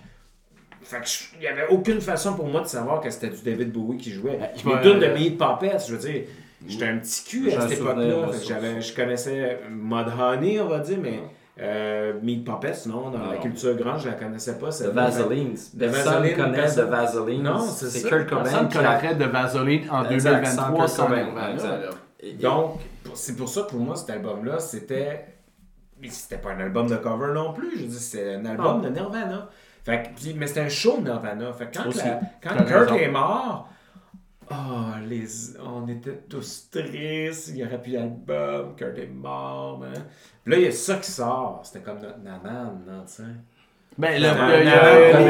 Speaker 4: fait que je- il n'y avait aucune façon pour moi de savoir que c'était du David Bowie qui jouait.
Speaker 3: Je
Speaker 4: les
Speaker 3: vais-
Speaker 4: tunes de Meat Puppets, je veux dire, j'étais un petit cul à cette époque-là. Je connaissais Mud Honey, on va dire, mais Euh, Meat Puppets, non, dans la culture grande, je la connaissais pas.
Speaker 2: De
Speaker 4: celle-là.
Speaker 2: Vaseline. Personne
Speaker 4: Vaseline,
Speaker 2: connaît de Vaseline.
Speaker 4: Non, c'est ça.
Speaker 2: Kurt Cobain qui a...
Speaker 3: connaîtrait de Vaseline en
Speaker 2: Exact,
Speaker 3: 2023
Speaker 2: sans
Speaker 3: sans
Speaker 2: Kurt Cobain,
Speaker 3: Nirvana,
Speaker 2: exact.
Speaker 3: là.
Speaker 2: Et-
Speaker 4: Donc, c'est pour ça que pour moi, cet album-là, c'était. mais C'était pas un album de cover non plus. Je veux dire, c'était un album
Speaker 3: Ah.
Speaker 4: de Nirvana. Fait que, mais c'était un show de Nirvana. Fait que quand, la- quand
Speaker 3: raison.
Speaker 4: est mort, oh, les, on était tous tristes. Il n'y aurait plus d'album. Kurt est mort. hein. Puis là, il y a ça qui sort. C'était comme notre nanan, non, tu sais.
Speaker 3: Ben, le,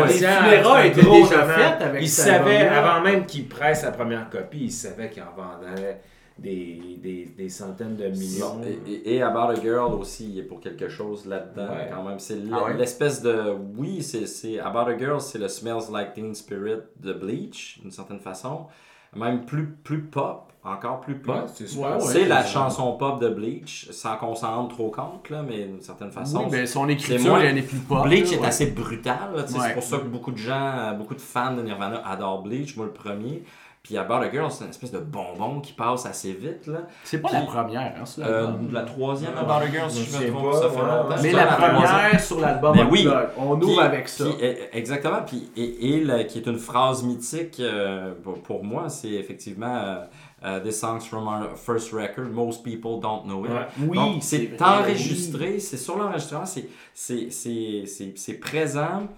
Speaker 3: funérailles étaient déjà faites avec
Speaker 4: Il savait, avant même qu'il presse sa première copie, il savait qu'il en vendait des, des, des centaines de millions.
Speaker 2: Et, et- et About a Girl aussi, il est pour quelque chose là-dedans
Speaker 4: Ouais.
Speaker 2: quand même. C'est
Speaker 3: Ah ouais?
Speaker 2: l'espèce de. Oui, c'est c'est- About a Girl, c'est le Smells Like Teen Spirit de Bleach, d'une certaine façon. Même plus, plus pop, encore plus pop.
Speaker 4: Ouais, c'est.
Speaker 3: Ouais,
Speaker 2: la chanson pop de Bleach, sans qu'on s'en rende trop compte, là, mais d'une certaine façon.
Speaker 3: Oui, son
Speaker 2: c'est
Speaker 3: écriture,
Speaker 2: moins-
Speaker 3: elle est plus pop.
Speaker 2: Bleach
Speaker 3: là,
Speaker 2: est
Speaker 3: ouais.
Speaker 2: assez brutal. C'est pour ça que beaucoup de gens, euh, beaucoup de fans de Nirvana adorent Bleach, moi le premier. Puis About a Girl, c'est une espèce de bonbon qui passe assez vite. Là.
Speaker 3: C'est pas
Speaker 2: Puis-
Speaker 3: la première, hein, sur
Speaker 2: Euh,
Speaker 3: l'album.
Speaker 2: la troisième About a Girl, si
Speaker 4: je
Speaker 2: me trompe,
Speaker 4: pas,
Speaker 2: ça fait longtemps.
Speaker 3: Mais
Speaker 2: C'est
Speaker 3: la
Speaker 2: troisième.
Speaker 3: première sur l'album
Speaker 2: Mais oui.
Speaker 3: Unplugged. On
Speaker 2: Puis-
Speaker 3: ouvre avec ça.
Speaker 2: puis, exactement. Puis, et, qui est une phrase mythique euh, pour, pour moi, c'est effectivement euh, euh, This song's from our first record, most people don't know it.
Speaker 4: Ouais.
Speaker 3: Oui,
Speaker 2: Donc,
Speaker 3: c'est
Speaker 2: c'est
Speaker 3: vrai,
Speaker 2: enregistré, c'est sur l'enregistrement, c'est- c'est- c'est c'est- c'est présent,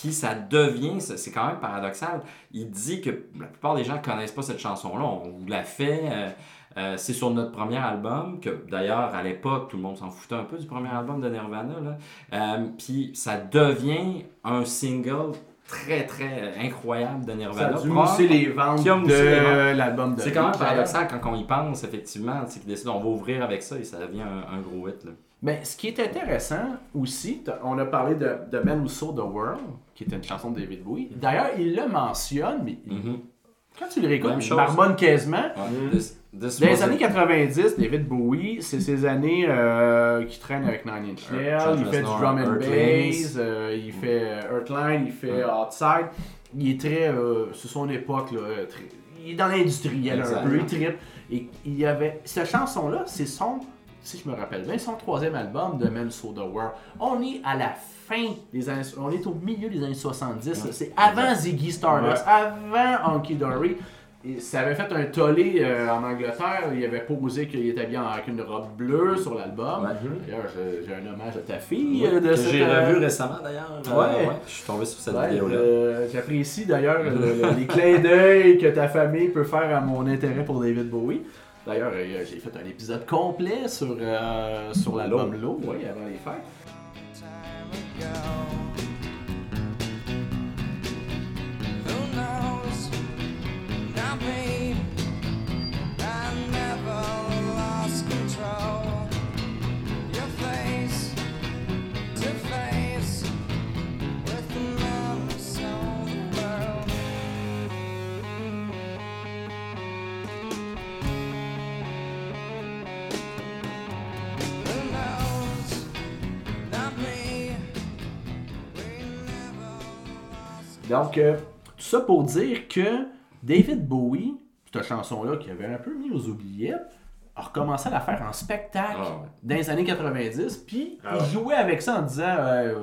Speaker 2: puis ça devient, c'est quand même paradoxal. Il dit que la plupart des gens connaissent pas cette chanson-là, on l'a fait. euh, euh, c'est sur notre premier album, que d'ailleurs à l'époque tout le monde s'en foutait un peu du premier album de Nirvana. Euh, Puis ça devient un single très très incroyable de
Speaker 3: Ça
Speaker 2: Nirvana.
Speaker 3: a dû mousser les ventes
Speaker 2: qui a moussé
Speaker 3: de l'album de
Speaker 2: c'est quand même paradoxal quand on y pense, effectivement, c'est qu'ils décident on va ouvrir avec ça et ça devient un, un gros hit. Là.
Speaker 3: Ben, ce qui est intéressant aussi, on a parlé de, de Men Who Sold the World, qui était une chanson de David Bowie. D'ailleurs, il le mentionne, mais il-
Speaker 2: Mhm.
Speaker 3: quand tu le réécoutes, il marmonne quasiment.
Speaker 2: Ouais. This- this
Speaker 3: Dans les années
Speaker 2: it.
Speaker 3: 90, David Bowie, c'est ces années euh, qui traîne avec Nine Inch Nails,
Speaker 2: Trent
Speaker 3: il fait du drum and bass, euh, il fait euh, Earthline, il fait Outside. Il est très, euh, sur son époque, là, euh, très- il est dans l'industriel un peu, il trippe. Et il y avait, cette chanson-là, c'est son, si je me rappelle bien, son troisième album de Men So the World. On est à la fin des années, on est au milieu des années 70, là. c'est avant Ziggy Stardust, avant Honky Dory. Et ça avait fait un tollé euh, en Angleterre. Il avait posé qu'il était bien avec une robe bleue sur l'album.
Speaker 2: Ouais.
Speaker 3: D'ailleurs, j'ai- un hommage à ta fille.
Speaker 2: Ouais,
Speaker 3: euh, de
Speaker 2: que
Speaker 3: cette,
Speaker 2: j'ai
Speaker 3: euh,
Speaker 2: revu récemment d'ailleurs. Euh,
Speaker 3: Ouais.
Speaker 2: je suis tombé sur cette
Speaker 3: ouais,
Speaker 2: vidéo-là.
Speaker 3: euh, J'apprécie d'ailleurs le- le- les clins d'œil que ta famille peut faire à mon intérêt pour David Bowie. D'ailleurs, euh, j'ai fait un épisode complet sur, euh, sur l'album Low, ouais, avant les fêtes.
Speaker 5: time ago. Who knows? Not me.
Speaker 3: Donc, euh, tout ça pour dire que David Bowie, cette chanson-là qui avait un peu mis aux oubliettes, a recommencé à la faire en spectacle
Speaker 2: Ah ouais.
Speaker 3: dans les années 90, puis
Speaker 4: Ah
Speaker 3: il jouait avec ça en disant euh,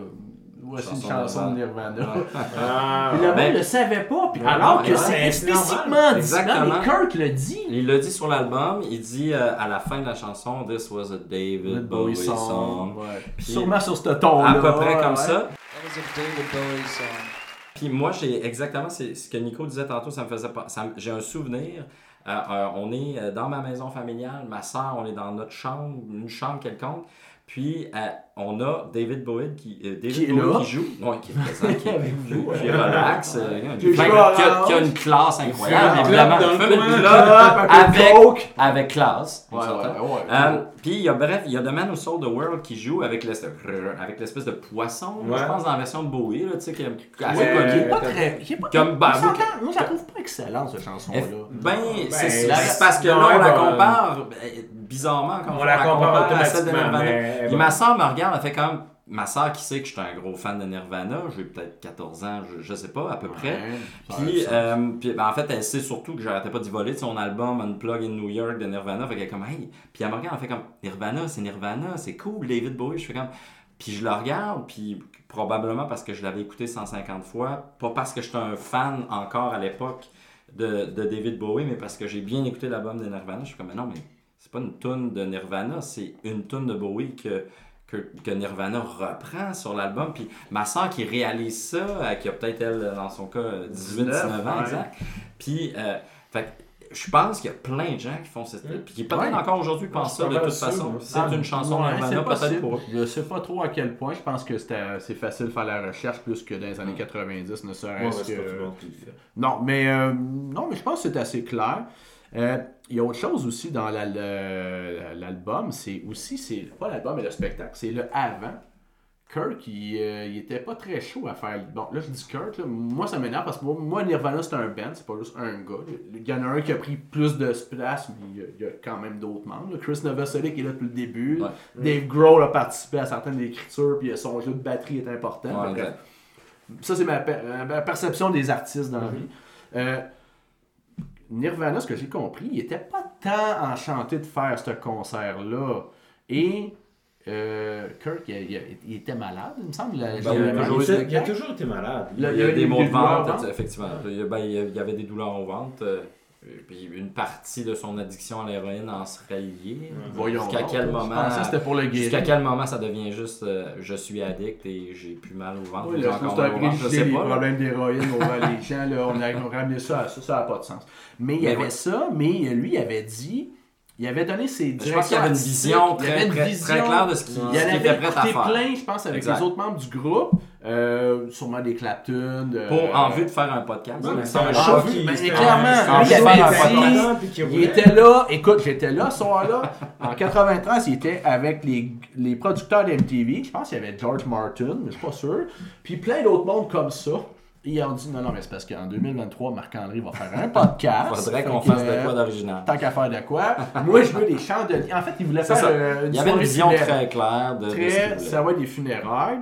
Speaker 3: Voici une
Speaker 2: Chanson
Speaker 3: de Nirvana.
Speaker 4: Ah,
Speaker 3: Puis le monde
Speaker 2: Ben-
Speaker 3: ne le savait pas, puis
Speaker 4: Ouais,
Speaker 3: alors que
Speaker 4: ouais,
Speaker 3: c'est explicitement dit,
Speaker 2: Exactement.
Speaker 3: mais Kurt le dit.
Speaker 2: Il l'a dit sur l'album, il dit euh, à la fin de la chanson This was a David Bowie song.
Speaker 3: Ouais.
Speaker 2: Puis-
Speaker 3: Sûrement sur ce ton-là.
Speaker 2: À peu près comme
Speaker 3: ouais.
Speaker 2: ça.
Speaker 5: That was a David Bowie song.
Speaker 2: Puis moi, j'ai exactement c'est ce que Nico disait tantôt, ça me faisait pas. ça me- J'ai un souvenir. euh, euh, on est euh, dans ma maison familiale, ma soeur, on est dans notre chambre, une chambre quelconque. Puis euh, on a David Bowie qui, euh, David
Speaker 3: Qui est
Speaker 2: Bowie
Speaker 3: là.
Speaker 2: qui joue, ouais, qui est présent, qui,
Speaker 3: Avec vous,
Speaker 2: qui
Speaker 3: ouais.
Speaker 2: relax, euh,
Speaker 3: Qui
Speaker 2: qui, qui a, qui une classe incroyable, évidemment. fait une club
Speaker 3: Avec
Speaker 2: avec, classe.
Speaker 3: Ouais, ouais, ouais.
Speaker 2: Puis il y a bref, il y a The Man Who Sold the World qui joue avec l'espèce avec l'espèce de poisson,
Speaker 4: Ouais.
Speaker 2: je pense dans la version de Bowie là, tu sais qui est assez
Speaker 4: Ouais.
Speaker 2: connu.
Speaker 3: Qui est pas très. Qui est pas
Speaker 2: Comme bah,
Speaker 3: Moi, je la trouve pas excellente, cette chanson-là.
Speaker 2: Ben, c'est c'est parce que
Speaker 4: non,
Speaker 2: là, on la
Speaker 4: ben,
Speaker 2: compare ben, bizarrement quand
Speaker 4: On la compare
Speaker 2: à celle de Nirvana.
Speaker 4: bon.
Speaker 2: ma soeur me regarde, elle fait comme ma soeur qui sait que je suis un gros fan de Nirvana, j'ai peut-être 14 ans, je, je sais pas à peu près.
Speaker 3: Ouais,
Speaker 2: Puis, euh, puis ben, en fait, elle sait surtout que j'arrêtais pas d'y voler de son album Unplug in New York de Nirvana. Fait qu'elle est comme, hey. Puis elle me regarde, elle fait comme, Nirvana, c'est Nirvana, c'est cool, David Bowie. Je fais comme, Puis je le regarde, puis probablement parce que je l'avais écouté 150 fois, pas parce que j'étais un fan encore à l'époque de, de David Bowie, mais parce que j'ai bien écouté l'album de Nirvana. Je suis comme, mais non, mais c'est pas une tune de Nirvana, c'est une tune de Bowie que, que, que Nirvana reprend sur l'album. Puis ma soeur qui réalise ça, euh, qui a peut-être, elle, dans son cas, 18, 19 ans,
Speaker 3: ouais.
Speaker 2: exact. Puis, euh, fait que je pense qu'il y a plein de gens qui font cette puis qui peut-être
Speaker 3: Ouais.
Speaker 2: encore aujourd'hui pensent ça de
Speaker 4: pas
Speaker 2: toute
Speaker 4: sûr,
Speaker 2: façon. C'est
Speaker 3: Ah,
Speaker 2: une chanson
Speaker 3: ouais,
Speaker 2: Nirvana, peut-être
Speaker 3: possible.
Speaker 2: pour eux.
Speaker 3: Je sais pas trop à quel point. Je pense que c'était- c'est facile de faire la recherche plus que dans les années 90, ne
Speaker 4: Ouais,
Speaker 3: serait-ce
Speaker 4: pas tout
Speaker 3: que.
Speaker 4: le monde qui le fait.
Speaker 3: Non, mais euh, non, mais je pense que c'est assez clair. Euh, Il y a autre chose aussi dans le- l'album, c'est aussi, c'est pas l'album mais le spectacle, c'est le avant. Kirk, il, euh, il était pas très chaud à faire. Bon, là je dis Kirk, là, moi ça m'énerve parce que moi, moi, Nirvana c'est un band, c'est pas juste un gars. Il y en a un qui a pris plus de place, mais il y a, quand même d'autres membres. là. Chris Novoselic est là depuis le début.
Speaker 2: Ouais.
Speaker 3: Dave Grohl a participé à certaines écritures, puis son jeu de batterie est important.
Speaker 2: Ouais.
Speaker 3: Ça, c'est ma, per- euh, ma perception des artistes dans la vie. Euh, Nirvana, ce que j'ai compris, il était pas tant enchanté de faire ce concert-là. Et euh, Kirk, il, il- il était malade, il me semble.
Speaker 2: Ben, il a toujours
Speaker 4: Il
Speaker 2: été-
Speaker 4: était- il a toujours été malade.
Speaker 2: Il y a des maux de ventre, effectivement. Il y ben, il avait des douleurs au ventre. euh, Puis une partie de son addiction à l'héroïne en serait liée.
Speaker 3: Voyons
Speaker 2: Jusqu'à quel moment.
Speaker 3: c'était pour le
Speaker 2: Jusqu'à quel moment ça devient juste euh, je suis addict et j'ai plus mal au ventre.
Speaker 3: Oui, là, je
Speaker 2: je sais pas.
Speaker 3: problèmes d'héroïne envers les gens. Là, on a on a ramené ça à ça, ça n'a pas de sens. Mais il y avait
Speaker 2: ouais.
Speaker 3: ça, mais lui, il avait dit, il avait donné ses
Speaker 2: Je pense
Speaker 3: directions
Speaker 2: qu'il y avait une vision
Speaker 3: y avait
Speaker 2: très,
Speaker 3: une
Speaker 2: très,
Speaker 3: vision.
Speaker 2: très claire de ce qu'il
Speaker 3: en
Speaker 2: qu'il était
Speaker 3: avait
Speaker 2: prêt à faire.
Speaker 3: plein, je pense, avec
Speaker 2: Exact.
Speaker 3: les autres membres du groupe. Euh, sûrement des Clapton. de-
Speaker 2: Pour, en vue de faire un podcast.
Speaker 4: Ouais,
Speaker 2: c'est
Speaker 4: un show qui.
Speaker 3: mais
Speaker 4: c'était
Speaker 3: clairement,
Speaker 2: lui, il avait dit-
Speaker 3: Il était là, écoute, j'étais là ce soir-là. En 93, il était avec les, les producteurs d'MTV. Je pense qu'il y avait George Martin, mais je suis pas sûr. Puis plein d'autres mondes comme ça. Ils ont dit non, non, mais c'est parce qu'en 2023, Marc-André va faire un podcast.
Speaker 2: Il faudrait qu'on fasse de quoi d'original.
Speaker 3: Tant qu'à faire de quoi. Moi, je veux des chandeliers. En fait, il voulait
Speaker 2: C'est
Speaker 3: faire
Speaker 2: ça.
Speaker 3: euh, une
Speaker 2: Il y avait une vision
Speaker 3: funéraire.
Speaker 2: très claire de,
Speaker 3: Très, ça va être des funérailles.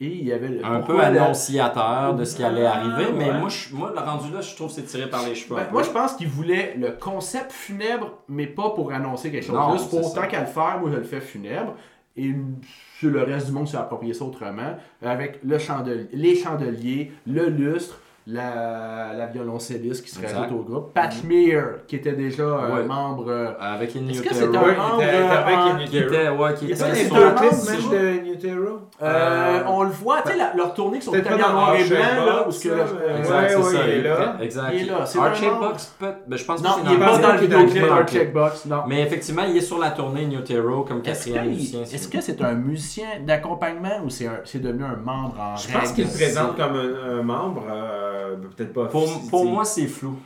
Speaker 3: Et il y avait
Speaker 2: un peu
Speaker 3: le-
Speaker 2: annonciateur de ce qui allait
Speaker 3: Ah,
Speaker 2: arriver, mais
Speaker 3: ouais.
Speaker 2: moi, je, moi, le rendu là, je trouve que c'est tiré par les cheveux.
Speaker 3: Ben, moi, je pense qu'il voulait le concept funèbre, mais pas pour annoncer quelque chose.
Speaker 2: Non,
Speaker 3: Juste pour tant qu'à le faire, moi, je le fais funèbre. Et sur le reste du monde s'est approprié ça autrement. Avec le chandelier, les chandeliers, le lustre, la, la violoncelliste qui se
Speaker 2: Exact.
Speaker 3: rajoute au groupe. Pat Mear, qui était déjà un
Speaker 2: Ouais.
Speaker 3: membre. euh,
Speaker 2: Avec une
Speaker 3: Est-ce que c'est un membre
Speaker 4: avec
Speaker 3: en-
Speaker 4: In
Speaker 2: Qui
Speaker 4: Utero.
Speaker 2: était, ouais, qui
Speaker 3: Est-ce
Speaker 2: était
Speaker 3: un
Speaker 4: clip
Speaker 3: membre,
Speaker 4: même
Speaker 3: même?
Speaker 4: de Utero?
Speaker 3: euh, on le voit, tu sais, leur tournée qui sont
Speaker 4: Peut-être
Speaker 3: en noir et blanc, là, où ce que
Speaker 2: Exact, c'est ça.
Speaker 4: il est là.
Speaker 2: Exact.
Speaker 3: Il est là, c'est un
Speaker 2: Archie
Speaker 3: membre.
Speaker 2: Box, peut- je pense
Speaker 3: Non,
Speaker 2: que
Speaker 3: il
Speaker 2: c'est
Speaker 3: est
Speaker 2: dans-
Speaker 3: pas
Speaker 4: pensais
Speaker 3: dans le vidéoclip
Speaker 4: clip.
Speaker 3: d'un checkbox, non.
Speaker 2: Mais effectivement, il est sur la tournée Nutero comme
Speaker 3: Est-ce
Speaker 2: quatrième musicien.
Speaker 3: est-ce que c'est un musicien d'accompagnement ou c'est un- c'est devenu un membre en
Speaker 4: Je pense qu'il se présente comme un membre, euh, peut-être pas
Speaker 2: Pour, moi, c'est flou.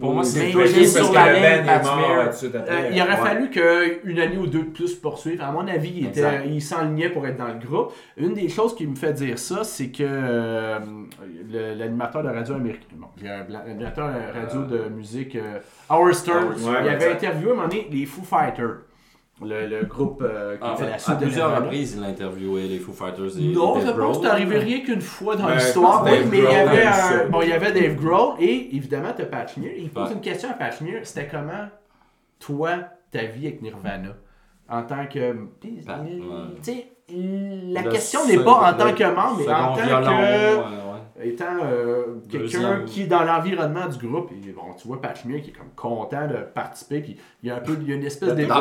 Speaker 2: Pour moi, c'est sur
Speaker 4: que
Speaker 2: la
Speaker 4: le
Speaker 2: ligne,
Speaker 4: band est
Speaker 2: Pat
Speaker 4: mort
Speaker 2: Smear.
Speaker 4: tout de suite après.
Speaker 3: Euh, il aurait
Speaker 2: Ouais.
Speaker 3: fallu qu'une année ou deux de plus poursuivre. À mon avis, il, était-
Speaker 2: Exact.
Speaker 3: il s'enlignait pour être dans le groupe. Une des choses qui me fait dire ça, c'est que euh, le- l'animateur de radio américain, bon, l'animateur de radio de musique, euh, Howard Stern, il avait
Speaker 4: exact.
Speaker 3: interviewé à un moment donné les Foo Fighters, le, le groupe euh, qui
Speaker 2: En
Speaker 3: fait
Speaker 2: fait,
Speaker 3: la
Speaker 2: à
Speaker 3: suite de
Speaker 2: plusieurs reprises, il a interviewé les Foo Fighters et
Speaker 3: Non, je pense que c'est arrivé rien qu'une fois dans
Speaker 4: Ouais,
Speaker 3: l'histoire. Oui, mais il y avait un- bon, il y avait Dave Grohl et évidemment t'as Patch Mear. Il pose
Speaker 2: Ouais.
Speaker 3: une question à Patch Mear. C'était comment toi ta vie avec Nirvana? En tant que tu sais la
Speaker 2: Le
Speaker 3: question n'est pas en tant que membre, mais en tant
Speaker 2: violon,
Speaker 3: que
Speaker 2: ouais, ouais.
Speaker 3: étant euh, quelqu'un qui est dans l'environnement du groupe. Et bon, tu vois Patch Mear qui est comme content de participer. Puis il y a un peu, il y a une espèce
Speaker 4: content.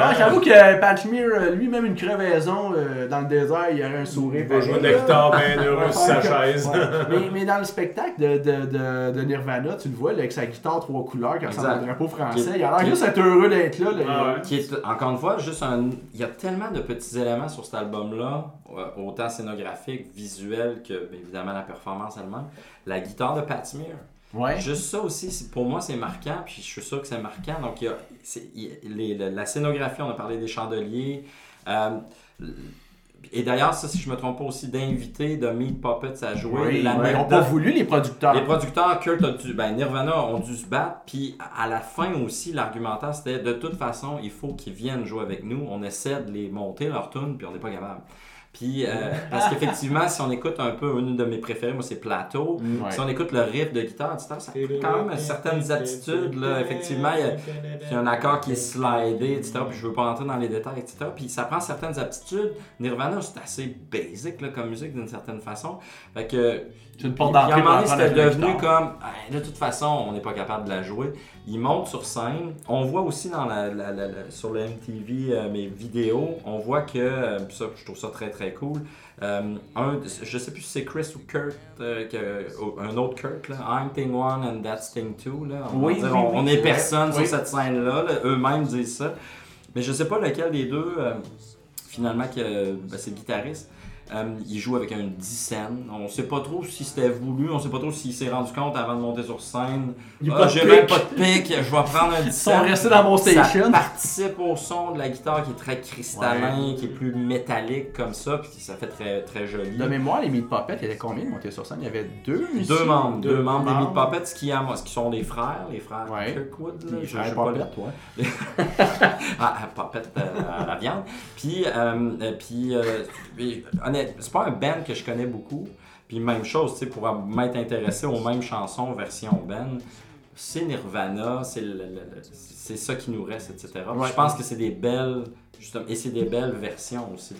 Speaker 3: ah, J'avoue que Patchmere, euh, lui-même, une crevaison euh, dans le désert, il aurait un sourire.
Speaker 4: Il va jouer de
Speaker 3: là.
Speaker 4: guitare bien heureux sur sa chaise.
Speaker 3: ouais. mais, mais dans le spectacle de, de, de, de Nirvana, tu le vois là, avec sa guitare trois couleurs qui ressemble
Speaker 2: Exact.
Speaker 3: au drapeau français. Il a l'air juste être heureux d'être là. là.
Speaker 4: Ah ouais.
Speaker 2: Qui est, encore une fois, juste un. Il y a tellement de petits éléments sur cet album-là, euh, autant scénographique, visuel que, évidemment, la performance elle-même. La guitare de Pat Smear.
Speaker 3: Ouais.
Speaker 2: Juste ça aussi, pour moi, c'est marquant, puis je suis sûr que c'est marquant. Donc, il y a, c'est- il y a- les- la, la scénographie, on a parlé des chandeliers. euh, et d'ailleurs, ça, si je me trompe pas aussi, d'inviter de Meat Puppets à jouer.
Speaker 3: Oui,
Speaker 2: L'anecdote-
Speaker 3: ils n'ont pas voulu, les producteurs.
Speaker 2: les producteurs, Kurt a dû, ben Nirvana ont dû se battre, puis à la fin aussi, l'argumentaire c'était de toute façon, il faut qu'ils viennent jouer avec nous, on essaie de les monter leur tune, puis on n'est pas capable. Puis, euh, parce qu'effectivement, si on écoute un peu, une de mes préférées, moi, c'est Plateau.
Speaker 3: Ouais.
Speaker 2: Si on écoute le riff de guitare, etc., ça a quand même certaines aptitudes. Là. Effectivement, il y, a, il y a un accord qui est slidé, etc. Puis je veux pas rentrer dans les détails, etc. Puis ça prend certaines aptitudes. Nirvana, c'est assez basic là, comme musique d'une certaine façon. Fait que.
Speaker 3: C'est une porte
Speaker 2: puis à un
Speaker 3: d'entrée
Speaker 2: moment donné, c'était devenu comme. Ah, de toute façon, on n'est pas capable de la jouer. Il monte sur scène. On voit aussi dans la, la- la- la- sur le MTV, euh, mes vidéos, on voit que. euh, ça, je trouve ça très très cool. Euh, un, je sais plus si c'est Chris ou Kurt, euh, un autre Kurt, là, I'm Thing One and That's Thing Two. Là. On,
Speaker 3: Oui,
Speaker 2: dire,
Speaker 3: oui,
Speaker 2: on,
Speaker 3: oui,
Speaker 2: on
Speaker 3: c'est
Speaker 2: est personne sur cette scène-là. là. Eux-mêmes disent ça. Mais je sais pas lequel des deux, finalement, que ben, c'est le guitariste. Euh, il joue avec un 10 scènes. On sait pas trop si c'était voulu, on sait pas trop s'il s'est rendu compte avant de monter sur scène.
Speaker 3: Il
Speaker 2: Ah, j'ai même pas de pic, je vais prendre un 10
Speaker 3: Ils sont restés dans mon
Speaker 2: Ça
Speaker 3: station.
Speaker 2: participe au son de la guitare qui est très cristallin, qui est plus métallique comme ça, puis ça fait très, très joli.
Speaker 3: De mémoire, les Meat Puppets, il y avait combien de monter sur scène? Il y avait deux.
Speaker 2: Deux membres, deux,
Speaker 3: Deux
Speaker 2: membres des Meat. Puppets qui, qui sont des frères, les frères
Speaker 3: Ouais.
Speaker 2: Kirkwood. Là,
Speaker 3: Les
Speaker 2: je-
Speaker 3: frères Puppets, ouais.
Speaker 2: ah, à Puppet euh, à la viande. Puis, euh, euh, puis, euh, c'est pas un band que je connais beaucoup. Puis même chose, tu sais, pour m'être intéressé aux mêmes chansons version band, c'est Nirvana, c'est ça qui nous reste, etc.
Speaker 3: Ouais.
Speaker 2: Je pense que c'est des belles, justement, et c'est des belles versions aussi.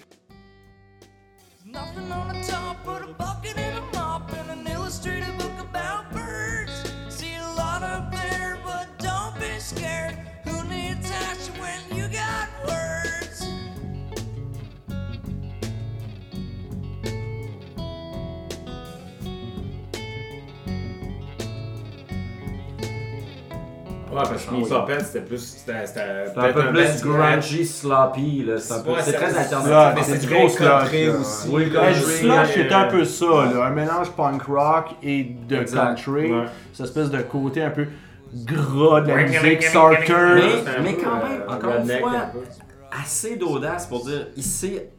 Speaker 4: Ouais, parce que
Speaker 2: Ah oui.
Speaker 4: Meat Puppets, c'était plus. C'était
Speaker 2: un peu plus grungy, sloppy, là. C'est très alternatif.
Speaker 4: Mais
Speaker 3: c'est du gros
Speaker 4: country aussi.
Speaker 2: Oui,
Speaker 3: sludge, c'est un peu ça, là, un mélange punk rock et de
Speaker 2: Exact.
Speaker 3: country.
Speaker 4: Ouais.
Speaker 3: Cette espèce de côté un peu gras de la musique, Sartre.
Speaker 2: Mais- quand même, encore une fois. Assez d'audace pour dire ils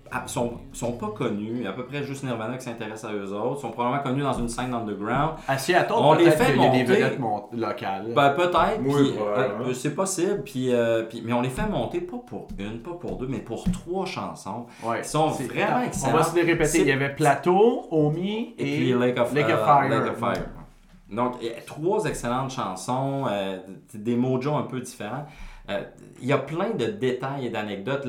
Speaker 2: ah, sont, sont pas connus, à peu près juste Nirvana qui s'intéresse à eux autres, sont probablement connus dans une scène underground.
Speaker 3: À Seattle,
Speaker 2: On les
Speaker 3: peut-être
Speaker 2: fait
Speaker 3: qu'il y a des
Speaker 2: monter.
Speaker 3: vedettes mon- locales.
Speaker 2: Ben, peut-être,
Speaker 4: Oui,
Speaker 2: euh, c'est possible, puis, euh, puis- mais on les fait monter pas pour une, pas pour deux, mais pour trois chansons.
Speaker 3: Ouais.
Speaker 2: Ils sont vraiment
Speaker 3: On
Speaker 2: excellents.
Speaker 3: va se les répéter. Il y avait Plateau, Omi
Speaker 2: Et, puis Lake of,
Speaker 3: Lake of
Speaker 2: euh,
Speaker 3: Fire.
Speaker 2: Lake of Fire. Donc, trois excellentes chansons, euh, des mojos un peu différents. Euh, Il y a plein de détails et d'anecdotes.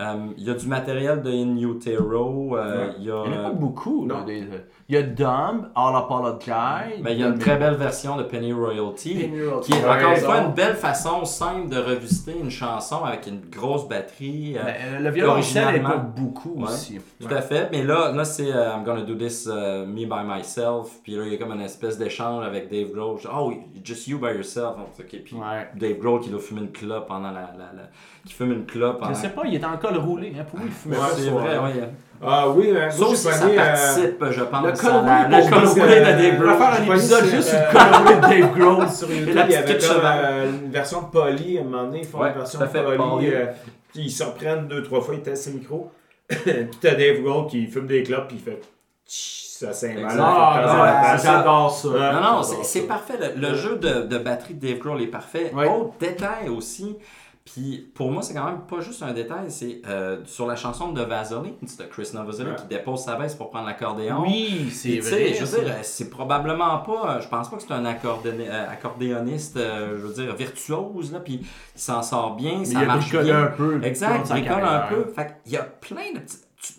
Speaker 2: Euh, Il y a du matériel de In Utero. euh,
Speaker 4: Ouais.
Speaker 2: Y a,
Speaker 3: Il n'y en a pas beaucoup. là, des- Il y a Dumb, All Apologize.
Speaker 2: ben, il y a une très belle version de Penny Royalty.
Speaker 3: Penny Royalty.
Speaker 2: Qui est
Speaker 4: Ouais,
Speaker 2: encore une fois une belle façon simple de revisiter une chanson avec une grosse batterie. euh,
Speaker 3: Ben, le violoncelle est pas beaucoup
Speaker 2: Ouais.
Speaker 3: aussi.
Speaker 2: Tout à fait, mais là, là c'est euh, I'm gonna do this uh, me by myself. Puis là, il y a comme une espèce d'échange avec Dave Grohl. Oh, just you by yourself. Ok, Puis
Speaker 3: Ouais.
Speaker 2: Dave Grohl qui doit fumer une clope pendant la. la- la- qui fume une clope pendant.
Speaker 3: Je sais pas, il est en col roulé. Hein, pour lui, il fumait
Speaker 4: Ouais,
Speaker 2: C'est vrai, oui.
Speaker 4: Ah oui, mais
Speaker 2: Ça
Speaker 4: moi,
Speaker 2: aussi,
Speaker 4: j'ai
Speaker 2: ça
Speaker 4: euh,
Speaker 2: participe, je pense.
Speaker 3: le col roulé
Speaker 2: le col de Dave
Speaker 4: on
Speaker 3: On va
Speaker 2: Grohl.
Speaker 3: faire un épisode juste sur
Speaker 4: euh,
Speaker 3: le col roulé de Dave Grohl.
Speaker 4: sur YouTube,
Speaker 2: la
Speaker 4: il y avait comme euh, une version de Polly, à un moment donné, ils font
Speaker 2: Ouais,
Speaker 4: une version. Polly. euh, puis ils se reprennent deux, trois fois, ils testent ses micros. puis t'as Dave Grohl qui fume des clopes, puis il fait ça c'est mal.
Speaker 3: Ah, j'adore ça.
Speaker 2: Non, non, c'est parfait. Le, jeu de, de batterie de Dave Grohl est parfait. Autre détail aussi, puis pour moi, c'est quand même pas juste un détail, c'est euh, sur la chanson de Vaseline, c'est de Chris Novoselic
Speaker 4: Ouais.
Speaker 2: qui dépose sa veste pour prendre l'accordéon.
Speaker 3: Oui, c'est vrai.
Speaker 2: je veux dire, c'est probablement pas, je pense pas que c'est un euh, accordéoniste, euh, je veux dire, virtuose, là, puis il s'en sort bien,
Speaker 3: Mais
Speaker 2: ça
Speaker 3: il
Speaker 2: marche bien.
Speaker 3: un peu.
Speaker 2: Exact,
Speaker 3: sa
Speaker 2: bricole un peu. Fait qu'il y a plein de petits.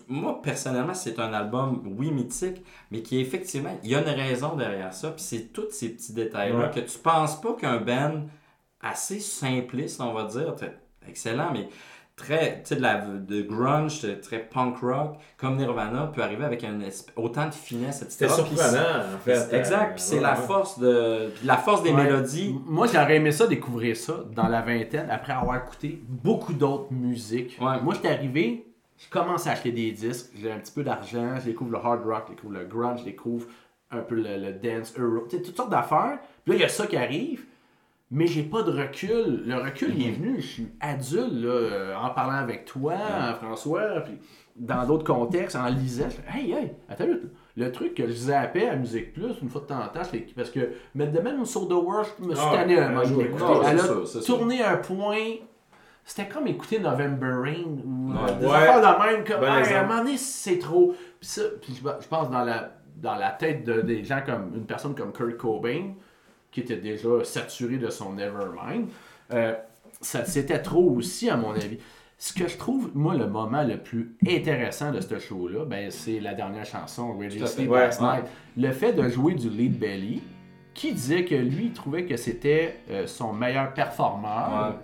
Speaker 2: Moi, personnellement, c'est un album, oui, mythique, mais qui effectivement, il y a une raison derrière ça. Puis c'est tous ces petits détails-là
Speaker 4: Ouais.
Speaker 2: que tu penses pas qu'un band assez simpliste, on va dire, excellent, mais très, tu sais, de, la, de grunge, de- très punk rock, comme Nirvana, peut arriver avec un autant de finesse, etc.
Speaker 4: C'était surprenant, en
Speaker 2: c'est-
Speaker 4: fait.
Speaker 2: Exact,
Speaker 4: euh,
Speaker 2: puis c'est
Speaker 4: ouais,
Speaker 2: la
Speaker 4: ouais.
Speaker 2: force de. la force des
Speaker 3: Ouais.
Speaker 2: mélodies.
Speaker 3: Moi, j'aurais aimé ça, découvrir ça dans la vingtaine, après avoir écouté beaucoup d'autres musiques.
Speaker 2: Ouais.
Speaker 3: Moi, j'étais arrivé, je commence à acheter des disques, j'ai un petit peu d'argent, je découvre le hard rock, je découvre le grunge, je découvre un peu le, le dance, euro, tu sais, toutes sortes d'affaires. Puis là, il y a ça qui arrive, mais j'ai pas de recul. Le recul, il est venu, je suis adulte, là, euh, en parlant avec toi, François, puis dans d'autres contextes, en lisant, je hey, hey, attends, une minute. le truc que je zappais à Musique Plus, une fois de temps en temps, c'est parce que mettre de même sur The World, je me suis
Speaker 4: Ah,
Speaker 3: tanné un moment Elle a tourné un point c'était comme écouter November Rain ou euh,
Speaker 2: Ouais.
Speaker 3: des
Speaker 4: Ouais.
Speaker 3: affaires de même. Comme, Ah, à un moment donné, c'est trop. Puis ça, puis je, je pense dans la, dans la tête de, des gens comme une personne comme Kurt Cobain, qui était déjà saturé de son Nevermind, euh, ça c'était trop aussi, à mon avis. Ce que je trouve, moi, le moment le plus intéressant de ce show-là, ben, c'est la dernière chanson, Ready. Sleep
Speaker 4: Ouais,
Speaker 3: Last
Speaker 2: ouais.
Speaker 3: Night. Le fait de jouer du lead belly, qui disait que lui, il trouvait que c'était euh, son meilleur performeur.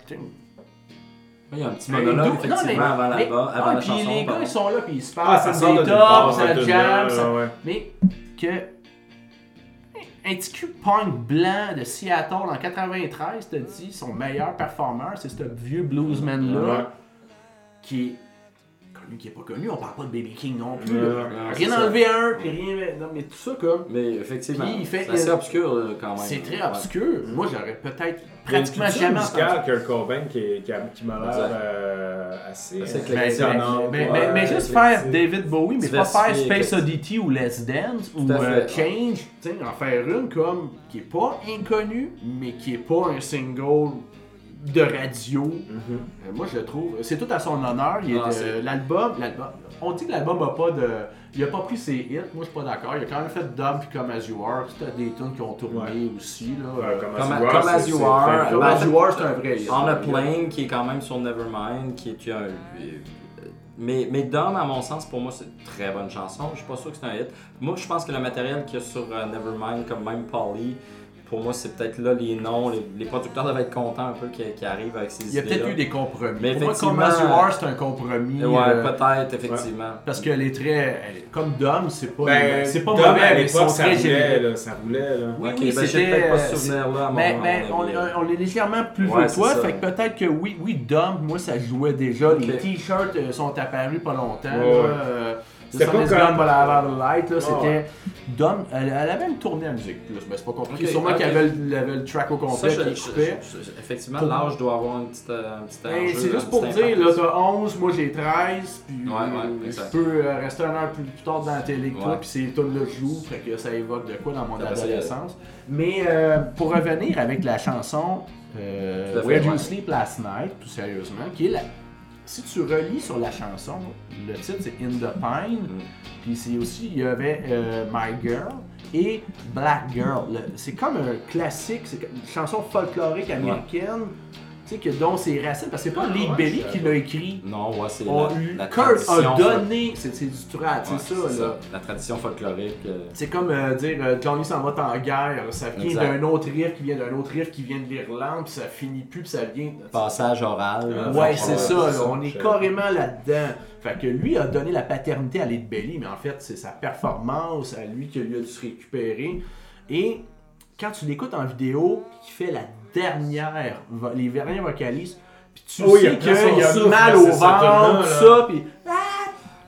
Speaker 2: Il y a un petit
Speaker 3: mais
Speaker 2: monologue,
Speaker 3: d'où- non, mais-
Speaker 2: effectivement, avant, la,
Speaker 3: mais-
Speaker 2: avant
Speaker 3: ah,
Speaker 2: la
Speaker 3: puis
Speaker 2: chanson.
Speaker 3: les gars, ils sont là, puis ils se
Speaker 4: Ah,
Speaker 3: parlent,
Speaker 4: ça
Speaker 3: ça ça jam, ça-
Speaker 4: ouais.
Speaker 3: mais que un petit cul punk blanc de Seattle en 93 te dit son meilleur performeur, c'est ce vieux bluesman-là
Speaker 4: Ouais.
Speaker 3: qui est connu, qui est pas connu. On parle pas de Baby King non plus.
Speaker 2: Non,
Speaker 3: Rien enlevé un, puis rien. Non, mais tout ça comme.
Speaker 2: Mais effectivement, c'est assez obscur là, quand même.
Speaker 3: C'est très
Speaker 2: Ouais.
Speaker 3: obscur. Moi, j'aurais peut-être pratiquement jamais entendu.
Speaker 4: Kurt Cobain, qui, qui, qui m'a l'air euh, assez...
Speaker 2: Assez
Speaker 4: euh,
Speaker 3: Ben, ben, ben, ben, mais juste faire David Bowie, mais pas faire Space Oddity ou Let's Dance ou
Speaker 2: à
Speaker 3: euh. Change, en faire une comme qui est pas inconnue, mais qui est pas un single de radio.
Speaker 4: Mhm.
Speaker 3: Euh, moi, je le trouve, c'est tout à son honneur. Il
Speaker 2: Ah, c'est-
Speaker 3: l'album, l'album. On dit que l'album a pas de, il a pas pris ses hits. Moi, je suis pas d'accord. Il a quand même fait Dumb puis Comme As You Are. C'était des tunes qui ont tourné
Speaker 4: Ouais.
Speaker 3: aussi là.
Speaker 4: Ouais, comme,
Speaker 2: Comme-
Speaker 4: As You Are,
Speaker 2: comme As
Speaker 4: c'est-
Speaker 2: You
Speaker 4: c'est
Speaker 2: Are,
Speaker 4: très
Speaker 3: Comme
Speaker 2: ben,
Speaker 3: As You Are, c'est un vrai hit.
Speaker 2: On a Plane qui est quand même sur Nevermind, qui est un. Mais, mais Dumb, à mon sens, pour moi, c'est une très bonne chanson. Je suis pas sûr que c'est un hit. Moi, je pense que le matériel qu'il y a sur euh, Nevermind, comme même Polly, pour moi, c'est peut-être là les noms. Les, les producteurs doivent être contents un peu qui, qui arrivent avec ces
Speaker 3: Il y a
Speaker 2: idées
Speaker 3: peut-être eu des compromis.
Speaker 2: Mais
Speaker 3: Pour moi, Comme
Speaker 2: effectivement-
Speaker 3: As You Are, c'est un compromis.
Speaker 2: Ouais,
Speaker 3: euh,
Speaker 2: peut-être, effectivement.
Speaker 3: Parce qu'elle est très. elle est- comme Dom, c'est pas,
Speaker 4: Ben,
Speaker 3: c'est pas
Speaker 4: Dom,
Speaker 3: mauvais,
Speaker 4: à
Speaker 3: mais ils sont
Speaker 4: l'époque, ça
Speaker 3: très
Speaker 4: roulait, là, ça roulait, là.
Speaker 3: Oui,
Speaker 2: Ok,
Speaker 3: oui,
Speaker 2: ben,
Speaker 3: c'était,
Speaker 2: peut-être pas
Speaker 3: euh,
Speaker 2: ce souvenir-là mon-
Speaker 3: Mais, mais on,
Speaker 2: avis.
Speaker 3: on est légèrement plus
Speaker 2: Ouais,
Speaker 3: vieux que toi, fait que peut-être que oui, oui, Dom, moi ça jouait déjà. Les t-shirts euh, sont apparus pas longtemps.
Speaker 4: Ouais,
Speaker 3: là, euh,
Speaker 4: C'était pas comme-
Speaker 3: Gone, but I Have a Light, là,
Speaker 4: Ouais,
Speaker 3: c'était. Dom, elle, elle avait une tournée à musique plus, mais c'est pas compliqué.
Speaker 2: Ok,
Speaker 3: Sûrement y avait, le- avait le track au complet qui
Speaker 2: je-
Speaker 3: coupait.
Speaker 2: effectivement,
Speaker 3: Pour-
Speaker 2: l'âge doit avoir un petit, euh,
Speaker 3: Ben, c'est juste pour dire, là, t'as 11, moi j'ai 13, puis
Speaker 2: Ouais, ouais,
Speaker 3: euh,
Speaker 2: exact.
Speaker 3: je peux euh, rester un heure plus, plus tard dans la télé que toi,
Speaker 2: Ouais.
Speaker 3: puis ces tunes-là jouent, fait que ça évoque de quoi dans mon adolescence. Mais euh, pour revenir avec la chanson euh,
Speaker 2: Tout
Speaker 3: Where You. Sleep Last Night, tout sérieusement, qui est la... Si tu relis sur la chanson, le titre c'est In the Pine,
Speaker 2: Mm.
Speaker 3: puis c'est aussi, il y avait euh, My Girl et Black Girl. C'est comme un classique, c'est une chanson folklorique américaine, sais, que dont c'est racine, parce que c'est pas
Speaker 4: Ah,
Speaker 3: Lee
Speaker 4: ouais,
Speaker 3: Belly qui l'a écrit.
Speaker 2: Non, ouais, c'est la, la
Speaker 3: Kurt
Speaker 2: tradition
Speaker 3: a donné, c'est du trap,
Speaker 2: Ouais,
Speaker 3: c'est ça, là.
Speaker 2: La tradition folklorique. euh,
Speaker 3: C'est comme euh, dire euh, Johnny s'en va en guerre, ça vient d'un autre riff qui vient d'un autre riff qui vient de l'Irlande, puis ça finit plus, puis ça vient.
Speaker 2: passage oral.
Speaker 3: Ouais, c'est ça, on est carrément là-dedans. Fait que lui a donné la paternité à Lead Belly, mais en fait, c'est sa performance à lui qui lui a dû se récupérer. Et quand tu l'écoutes en vidéo, qui fait la dernière, les derniers vocalistes, puis tu
Speaker 4: Oh, il
Speaker 3: sais qu'il a
Speaker 4: souffle,
Speaker 3: mal au ventre, tout ça, puis ah,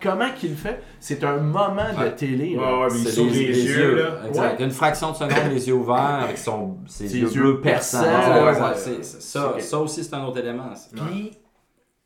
Speaker 3: comment qu'il le fait? C'est un moment de
Speaker 2: Ouais.
Speaker 3: télé. là.
Speaker 4: Ouais, mais il
Speaker 2: C'est
Speaker 4: s'ouvre les, yeux, là.
Speaker 2: Exact.
Speaker 3: Ouais.
Speaker 2: Une fraction de seconde, les yeux ouverts, avec son, ses,
Speaker 3: Ses
Speaker 2: yeux
Speaker 3: yeux
Speaker 2: bleus perçants. Ouais,
Speaker 3: ouais,
Speaker 2: ça, ça aussi, c'est un autre élément.
Speaker 3: Puis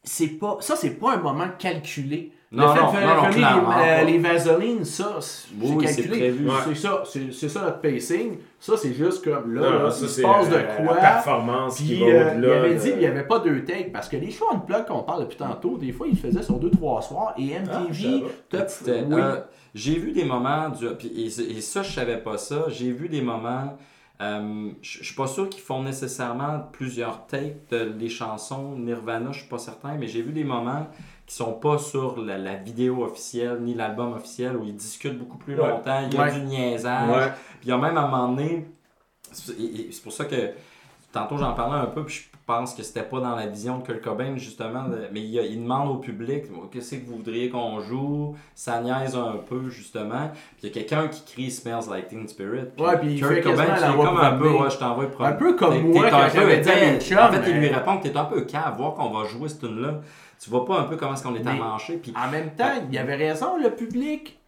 Speaker 3: c'est pas ça c'est pas un moment calculé.
Speaker 2: Non,
Speaker 3: le fait
Speaker 2: non,
Speaker 3: de faire
Speaker 2: non, non,
Speaker 3: revenir
Speaker 2: clairement
Speaker 3: les, euh,
Speaker 2: pas.
Speaker 3: les vaselines, ça, c'est
Speaker 2: Oui, c'est
Speaker 3: calculé.
Speaker 2: prévu.
Speaker 4: Ouais.
Speaker 3: C'est ça, c'est c'est ça notre pacing. Ça, c'est juste comme là,
Speaker 4: Non,
Speaker 3: là,
Speaker 4: ça,
Speaker 3: il se passe de
Speaker 4: euh, la
Speaker 3: quoi.
Speaker 4: performance qui va
Speaker 3: euh, il avait dit qu'il n'y avait pas deux takes parce que les shows en plug qu'on parle depuis tantôt, des fois, il le faisait sur deux, trois soirs et
Speaker 4: Ah,
Speaker 3: MTV,
Speaker 4: pas.
Speaker 3: top. Oui.
Speaker 2: euh, j'ai vu des moments, du, puis- et, et ça, je savais pas ça. J'ai vu des moments. euh, je suis pas sûr qu'ils font nécessairement plusieurs takes de les chansons Nirvana, je suis pas certain, mais j'ai vu des moments qui sont pas sur la, la vidéo officielle ni l'album officiel où ils discutent beaucoup plus
Speaker 4: Ouais.
Speaker 2: longtemps. Il y a
Speaker 3: Ouais.
Speaker 2: du niaisage.
Speaker 4: Ouais.
Speaker 2: Puis il y a même à un moment donné, c'est et- et c'est pour ça que tantôt j'en parlais un peu, puis je pense que c'était pas dans la vision de Kurt Cobain justement, de- mais il, il demande au public qu'est-ce que vous voudriez qu'on joue, ça niaise un peu justement, puis il y a quelqu'un qui crie Smells Like Teen Spirit.
Speaker 3: Ouais, puis il
Speaker 2: Kurt Cobain qui est comme un peu, ouais, je t'envoie.
Speaker 3: Un peu comme moi
Speaker 2: t'es
Speaker 3: quand
Speaker 2: un peu-
Speaker 3: j'avais dit
Speaker 2: En fait, il lui répond que t'es un peu cave, voir qu'on va jouer cette tune là Tu vois pas un peu comment est-ce qu'on est amanché, puis
Speaker 3: En même temps, il avait raison, le public.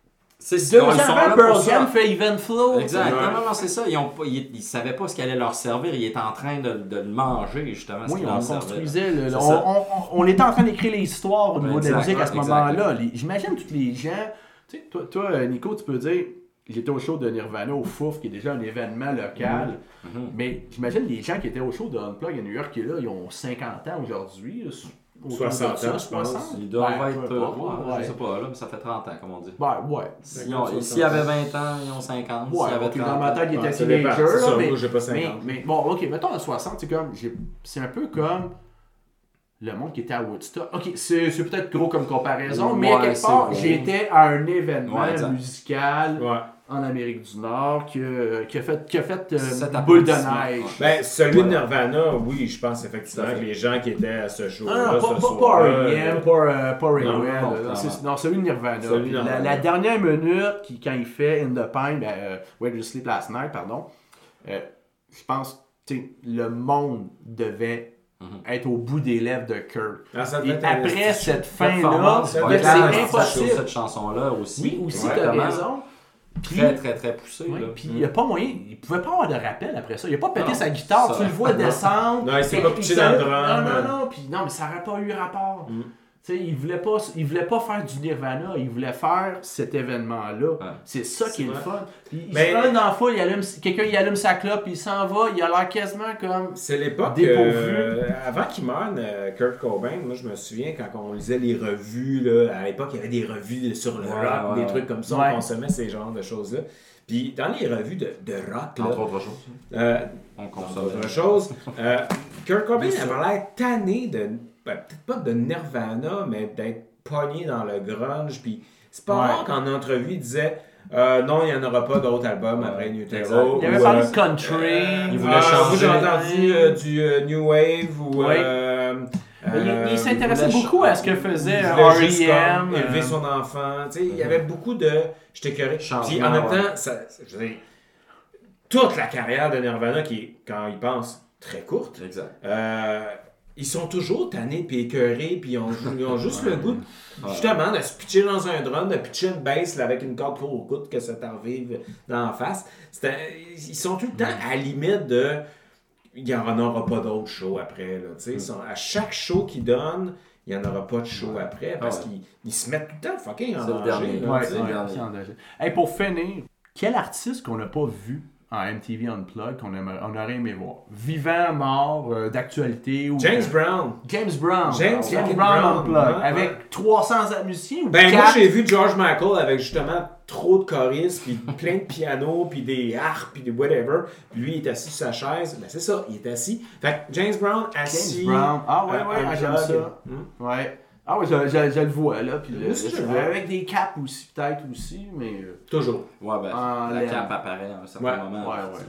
Speaker 2: c'est
Speaker 3: Deux ans avant Pearl. Jam fait Flow.
Speaker 2: Exact.
Speaker 4: Ouais.
Speaker 2: Non, non, non, c'est ça. Ils, ont ils, ils savaient pas ce qui allait leur servir. Ils étaient en train de, de le manger, justement.
Speaker 3: Oui, on
Speaker 2: leur
Speaker 3: construisait. le- on, on- on- était en train d'écrire les histoires au niveau de la musique à ce moment-là. J'imagine tous les gens. Tu sais, toi, toi, Nico, tu peux dire j'étais au show de Nirvana au Fouf, qui est déjà un événement local.
Speaker 2: Mhm.
Speaker 3: Mais j'imagine les gens qui étaient au show de Unplug à New York, qui là, ils ont 50 ans aujourd'hui. Là, autour de
Speaker 4: 60
Speaker 3: ça,
Speaker 4: ans, je pense.
Speaker 3: 60.
Speaker 2: Il doit
Speaker 3: Ouais,
Speaker 2: être. euh, ouais,
Speaker 3: ouais.
Speaker 2: Je sais pas, là, mais ça fait 30 ans, comme on dit.
Speaker 3: Ouais, ouais.
Speaker 2: S'ils ont- S'il y avait 20 ans, ils ont 50.
Speaker 3: Ouais,
Speaker 2: S'il y avait
Speaker 3: ok,
Speaker 2: 30
Speaker 3: dans ma tête, il
Speaker 2: ans,
Speaker 3: était
Speaker 4: Ouais, ça dépend.
Speaker 3: teenager,
Speaker 4: C'est
Speaker 3: là,
Speaker 4: ça,
Speaker 3: mais,
Speaker 4: j'ai pas
Speaker 3: mais,
Speaker 4: 50.
Speaker 3: mais bon, ok, mettons à 60, c'est comme, j'ai- c'est un peu comme le monde qui était à Woodstock. Ok, c'est c'est peut-être gros comme comparaison, mais à quelque part, j'étais à un événement musical
Speaker 4: Ouais.
Speaker 3: En Amérique du Nord qui, a- qui a fait, qui a fait euh, boule de neige.
Speaker 4: Ben, celui de. Nirvana, oui, je pense effectivement que les gens qui étaient à ce show-là,
Speaker 3: non, pas, pas, pas
Speaker 4: soir-là,
Speaker 3: R.E.M., pas, euh, pas
Speaker 2: non,
Speaker 3: celui de Nirvana.
Speaker 4: Celui
Speaker 3: la,
Speaker 4: Nirvana.
Speaker 3: la dernière minute, qui, quand il fait In the Pine, ben, euh, Where You Sleep Last Night, pardon, euh, je pense que le monde devait
Speaker 2: Mhm.
Speaker 3: être au bout des lèvres de Kurt.
Speaker 4: Ah,
Speaker 3: Et après cette fin-là,
Speaker 2: Performance,
Speaker 4: c'est
Speaker 3: impossible.
Speaker 2: Cette chanson-là aussi.
Speaker 3: Oui, aussi,
Speaker 2: Ouais,
Speaker 3: t'as raison.
Speaker 2: Très, très, très là.
Speaker 3: puis il n'y a pas moyen, il pouvait pas avoir de rappel après ça. Il a pas pété
Speaker 2: Non,
Speaker 3: sa guitare,
Speaker 2: ça-
Speaker 3: tu le vois descendre.
Speaker 4: Non, il s'est pas pitché dans le drum.
Speaker 3: Non, non, non, puis non, mais ça n'aurait pas eu rapport.
Speaker 4: Mm.
Speaker 3: Tu sais, il voulait pas, il voulait pas faire du Nirvana, il voulait faire cet événement-là. C'est ça qui est, le fun. Il
Speaker 4: Mais-
Speaker 3: se prend dans la foule, il allume, quelqu'un il allume sa clope, il s'en va, il a l'air quasiment comme.
Speaker 4: C'est l'époque euh, avant qu'il meure, euh, Kurt Cobain, moi je me souviens quand on lisait les revues, là, à l'époque il y avait des revues sur le
Speaker 2: Ouais,
Speaker 4: rock,
Speaker 2: ouais,
Speaker 4: des
Speaker 2: ouais.
Speaker 4: trucs comme ça,
Speaker 3: Ouais.
Speaker 4: on consommait ces genres de choses-là. Puis dans les revues de, de rock, là,
Speaker 2: Entre autres choses.
Speaker 4: euh,
Speaker 2: On
Speaker 4: Entre
Speaker 2: consomme.
Speaker 4: autre chose, euh, Kurt Cobain avait l'air tanné de, ben, peut-être pas de Nirvana, mais d'être pogné dans le grunge. Puis c'est pas
Speaker 3: Ouais.
Speaker 4: rare qu'en entrevue, il disait euh, non, il n'y en aura pas d'autres albums après New. Terror.
Speaker 3: Il avait parlé
Speaker 4: euh,
Speaker 3: de country.
Speaker 4: euh,
Speaker 2: il voulait
Speaker 4: ah,
Speaker 2: changer.
Speaker 4: Moi, j'ai entendu euh, du euh, New Wave ou. Euh,
Speaker 3: Mais il-
Speaker 4: euh,
Speaker 3: il s'intéressait beaucoup à ce que faisait euh, R.E.M.
Speaker 4: comme élever
Speaker 3: euh,
Speaker 4: son enfant. Tu sais, il y avait beaucoup de. J'étais.
Speaker 2: Changement,
Speaker 4: Puis en même
Speaker 2: ouais.
Speaker 4: temps, ça, je veux dire, toute la carrière de Nirvana, qui quand il pense, très courte,
Speaker 2: Exact.
Speaker 4: euh, ils sont toujours tannés puis écœurés, puis ils ont, ils ont juste le goût,
Speaker 2: Ouais.
Speaker 4: justement, de se pitcher dans un drum, de pitcher une bass là, avec une corde trop au coude que ça t'arrive dans la face. Un- ils sont tout le temps à la limite de. Il n'y en aura pas d'autres shows après. Là, sont- à chaque show qu'ils donnent, il n'y en aura pas de show après parce
Speaker 2: Ah ouais.
Speaker 4: qu'ils ils se mettent tout le temps fucking en
Speaker 2: le
Speaker 4: danger.
Speaker 2: dernier.
Speaker 4: là,
Speaker 2: le dernier.
Speaker 3: Hey, pour finir, quel artiste qu'on n'a pas vu en MTV Unplugged qu'on on aurait aimé voir Vivant, mort, euh, d'actualité ou.
Speaker 4: James Brown.
Speaker 3: James Brown.
Speaker 4: James fucking Brown,
Speaker 3: Unplugged.
Speaker 4: ouais,
Speaker 3: avec
Speaker 4: ouais.
Speaker 3: 300 musiciens ou
Speaker 4: Ben, moi, j'ai vu George Michael avec justement trop de choristes, puis plein de pianos, puis des harpes, puis des whatever. Puis lui, il est assis sur sa chaise. Ben, c'est ça, il est assis. Fait que James Brown assis.
Speaker 3: James Brown. Ah ouais,
Speaker 4: euh,
Speaker 3: ouais, ah, j'aime ça.
Speaker 4: Hmm?
Speaker 3: Ouais. Ah ouais, je, je- je le vois là. Puis le-
Speaker 4: je
Speaker 3: avec des caps aussi, peut-être aussi, mais. euh,
Speaker 4: Toujours.
Speaker 2: Ouais, ben,
Speaker 3: En
Speaker 2: la
Speaker 3: laine.
Speaker 2: cape apparaît à un certain
Speaker 4: Ouais,
Speaker 2: moment.
Speaker 3: ouais, ouais.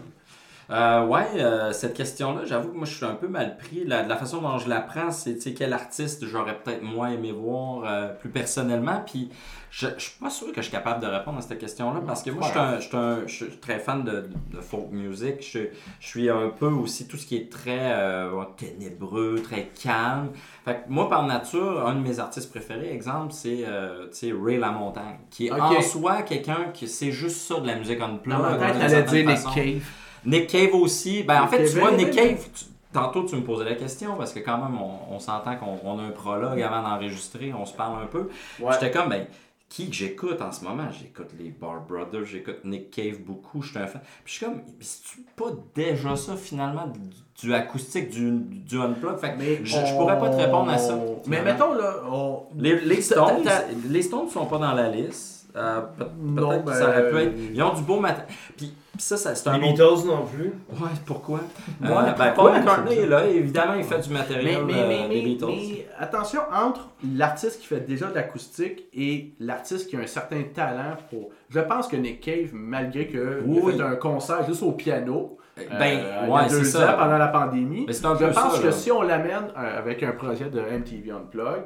Speaker 2: Euh, ouais, euh, cette question-là, j'avoue que moi je suis un peu mal pris. La, la façon dont je la prends, c'est tu sais, quel artiste j'aurais peut-être moins aimé voir euh, plus personnellement. Puis je, je suis pas sûr que je suis capable de répondre à cette question-là parce que moi je suis un- je suis un- je suis très fan de, de folk music. Je, je suis un peu aussi tout ce qui est très euh, ténébreux, très calme. Fait que moi par nature, un de mes artistes préférés, exemple, c'est euh, tu sais, Ray LaMontagne, qui est en soi quelqu'un qui c'est juste ça de la musique d'une
Speaker 3: t'allais
Speaker 2: certaine
Speaker 3: dire. Cave.
Speaker 2: Nick Cave aussi. Ben, en fait, tu vois, Nick Cave, tu- tantôt tu me posais la question parce que quand même, on, on s'entend qu'on on a un prologue avant d'enregistrer, on se parle un peu.
Speaker 3: Ouais.
Speaker 2: J'étais comme, ben, qui que j'écoute en ce moment? J'écoute les Bar Brothers, j'écoute Nick Cave beaucoup, je suis un fan. Puis je suis comme, mais c'est-tu pas déjà ça finalement, du, du acoustique, du, du unplug? Fait que
Speaker 3: Mais
Speaker 2: je, je pourrais pas te répondre à ça.
Speaker 3: Mais mettons là, on...
Speaker 2: Les, les Stones, les Stones sont pas dans la liste. Euh, Peut-être que
Speaker 3: ben,
Speaker 2: ça aurait pu être. Ils ont du beau. Puis, puis ça, ça c'est un
Speaker 4: Les Beatles non plus.
Speaker 2: Ouais, pourquoi?
Speaker 3: Ouais,
Speaker 2: Euh, ben,
Speaker 3: pourquoi?
Speaker 2: Paul McCartney est là, évidemment, il fait du
Speaker 3: Mais,
Speaker 2: matériel
Speaker 3: mais,
Speaker 2: euh,
Speaker 3: mais,
Speaker 2: des
Speaker 3: mais,
Speaker 2: Beatles.
Speaker 3: mais attention, entre l'artiste qui fait déjà de l'acoustique et l'artiste qui a un certain talent pour... Je pense que Nick Cave, malgré que il a
Speaker 2: Oui.
Speaker 3: fait un concert juste au piano,
Speaker 2: Ben,
Speaker 3: euh, il y
Speaker 2: ouais,
Speaker 3: a
Speaker 2: c'est
Speaker 3: deux
Speaker 2: ça.
Speaker 3: ans pendant la pandémie,
Speaker 2: Mais c'est un
Speaker 3: je pense
Speaker 2: ça,
Speaker 3: que
Speaker 2: là.
Speaker 3: si on l'amène euh, avec un projet de MTV Unplugged,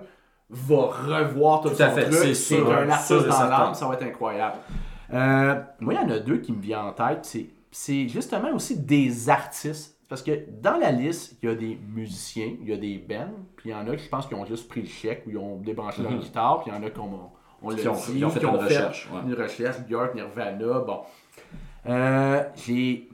Speaker 3: va revoir tout,
Speaker 2: Tout à
Speaker 3: son
Speaker 2: fait,
Speaker 3: truc,
Speaker 2: c'est
Speaker 3: un artiste dans l'âme, ça va être incroyable. Euh, moi, il y en a deux qui me viennent en tête, c'est, justement aussi des artistes. Parce que dans la liste, il y a des musiciens, il y a des bands, puis il y en a qui je pense qui ont juste pris le chèque ou ils ont débranché leur
Speaker 2: Mhm.
Speaker 3: guitare, puis il y en a qui ont, on
Speaker 2: Qui ont-
Speaker 3: dit,
Speaker 2: qui ont fait une recherche, ouais.
Speaker 3: une recherche, Björk, Nirvana, bon. Euh, j'ai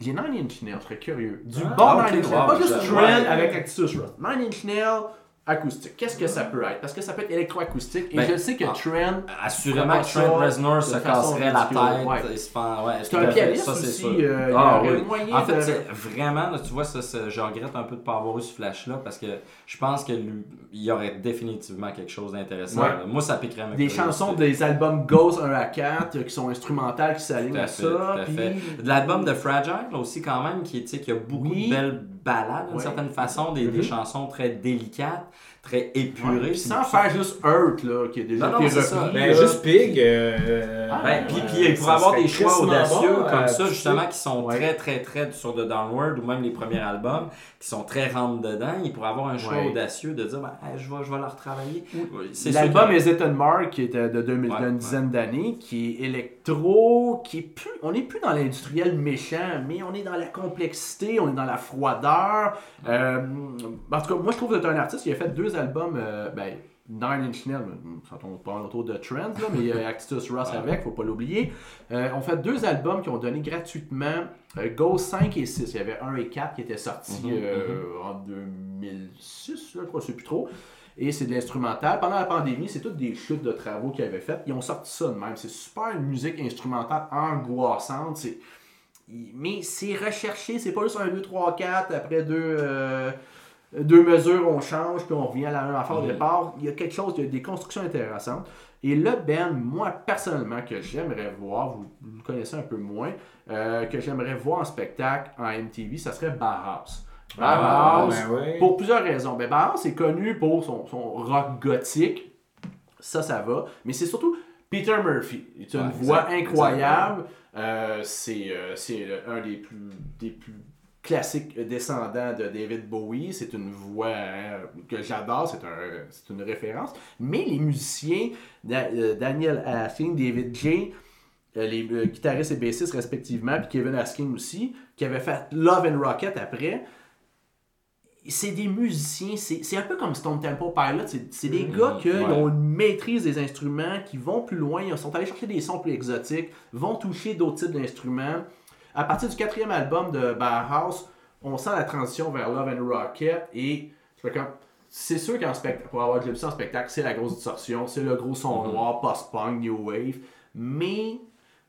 Speaker 3: j'ai Nine Inch Nails, je serais curieux. Du
Speaker 2: Ah,
Speaker 3: bon Nine Inch Nails,
Speaker 2: wow,
Speaker 3: pas juste Trend avec Actus Rock. Nine Inch Nails, acoustique. Qu'est-ce que ça peut être? Parce que ça peut être électroacoustique. Et
Speaker 2: Ben,
Speaker 3: je sais que
Speaker 2: ah,
Speaker 3: Trent,
Speaker 2: Assurément que Trent Reznor se casserait la tête.
Speaker 3: ouais.
Speaker 2: se ouais,
Speaker 3: c'est un pianiste
Speaker 2: ça,
Speaker 3: aussi. euh, il y
Speaker 2: Ah, oui.
Speaker 3: moyen
Speaker 2: En fait,
Speaker 3: de-
Speaker 2: vraiment, là, tu vois, ça, ça, je regrette un peu de ne pas avoir eu ce flash-là parce que je pense qu'il y aurait définitivement quelque chose d'intéressant.
Speaker 3: Ouais.
Speaker 2: Moi, ça piquerait
Speaker 3: des chansons des albums Ghost 1 à 4 euh, qui sont instrumentales, qui s'alignent
Speaker 2: à
Speaker 3: ça.
Speaker 2: tout à
Speaker 3: puis-
Speaker 2: fait. De l'album de Fragile aussi quand même, qui, qui a beaucoup
Speaker 3: Oui.
Speaker 2: de belles balades d'une certaine façon, des, des
Speaker 3: Mhm.
Speaker 2: chansons très délicates, très.
Speaker 3: Ouais,
Speaker 2: C'est-
Speaker 3: sans faire juste Hurt, là, qui est déjà
Speaker 2: Non, non,
Speaker 3: été repris.
Speaker 4: Ben, juste Pig. euh,
Speaker 3: Ah,
Speaker 2: Ben, puis,
Speaker 4: euh,
Speaker 2: puis il pourrait avoir des choix audacieux
Speaker 4: bon,
Speaker 2: comme
Speaker 4: euh,
Speaker 2: ça, justement, qui sont
Speaker 3: Ouais.
Speaker 2: très, très, très sur The Downward ou même les premiers albums, qui sont très rentre-dedans. Il pourrait avoir un choix
Speaker 3: Ouais.
Speaker 2: audacieux de dire ben, hey, je, vais, je vais leur travailler. C'est
Speaker 3: L'album
Speaker 2: que-
Speaker 3: Is It Mark, qui était de 2000,
Speaker 2: Ouais,
Speaker 3: d'une
Speaker 2: ouais.
Speaker 3: dizaine d'années, qui est électro, qui est plus, on n'est plus dans l'industriel méchant, mais on est dans la complexité, on est dans la froideur. Euh, en tout cas, moi je trouve que c'est un artiste qui a fait deux albums, euh, ben, Nine Inch Nails, ça tombe pas autour de Trends, là, mais il y a Actitus Ross avec, faut pas l'oublier. Euh, on fait deux albums qui ont donné gratuitement euh, Ghost 5 et 6. Il y avait 1 et 4 qui étaient sortis
Speaker 2: Mhm,
Speaker 3: euh, en 2006, là, je crois, je sais plus trop. Et c'est de l'instrumental. Pendant la pandémie, c'est toutes des chutes de travaux qu'ils avaient faites. Ils ont sorti ça de même. C'est super une musique instrumentale angoissante. Mais c'est recherché. C'est pas juste un 2, 3, 4. Après deux, deux mesures, on change. Puis on revient à la même affaire au départ. Il y a quelque chose, il y a des constructions intéressantes. Et le band, moi personnellement, que j'aimerais voir, vous, vous le connaissez un peu moins, euh, que j'aimerais voir en spectacle en MTV, ça serait Barhouse.
Speaker 4: Ah,
Speaker 3: Barhouse,
Speaker 4: ben oui.
Speaker 3: pour plusieurs raisons. Ben, Barhouse est connu pour son, son rock gothique. Ça, ça va. Mais c'est surtout Peter Murphy. Il a une
Speaker 2: Ouais,
Speaker 3: voix incroyable. Euh, c'est euh, c'est un des plus, des plus classiques descendants de David Bowie. C'est une voix hein, que j'adore. C'est un, une référence. Mais les musiciens, euh, Daniel Askin, David J., euh, les euh, guitaristes et bassistes respectivement, puis Kevin Askin aussi, qui avait fait Love and Rocket après, c'est des musiciens, c'est un peu comme Stone Temple Pilots, c'est des
Speaker 2: Mhm,
Speaker 3: gars qui
Speaker 2: ouais.
Speaker 3: ont une maîtrise des instruments, qui vont plus loin, ils sont allés chercher des sons plus exotiques, vont toucher d'autres types d'instruments. À partir du quatrième album de Bauhaus, on sent la transition vers Love and Rocket et c'est sûr qu'en spectacle, pour avoir vu ça en spectacle, c'est la grosse distorsion, c'est le gros son
Speaker 2: Mhm.
Speaker 3: noir, post-punk, new wave, mais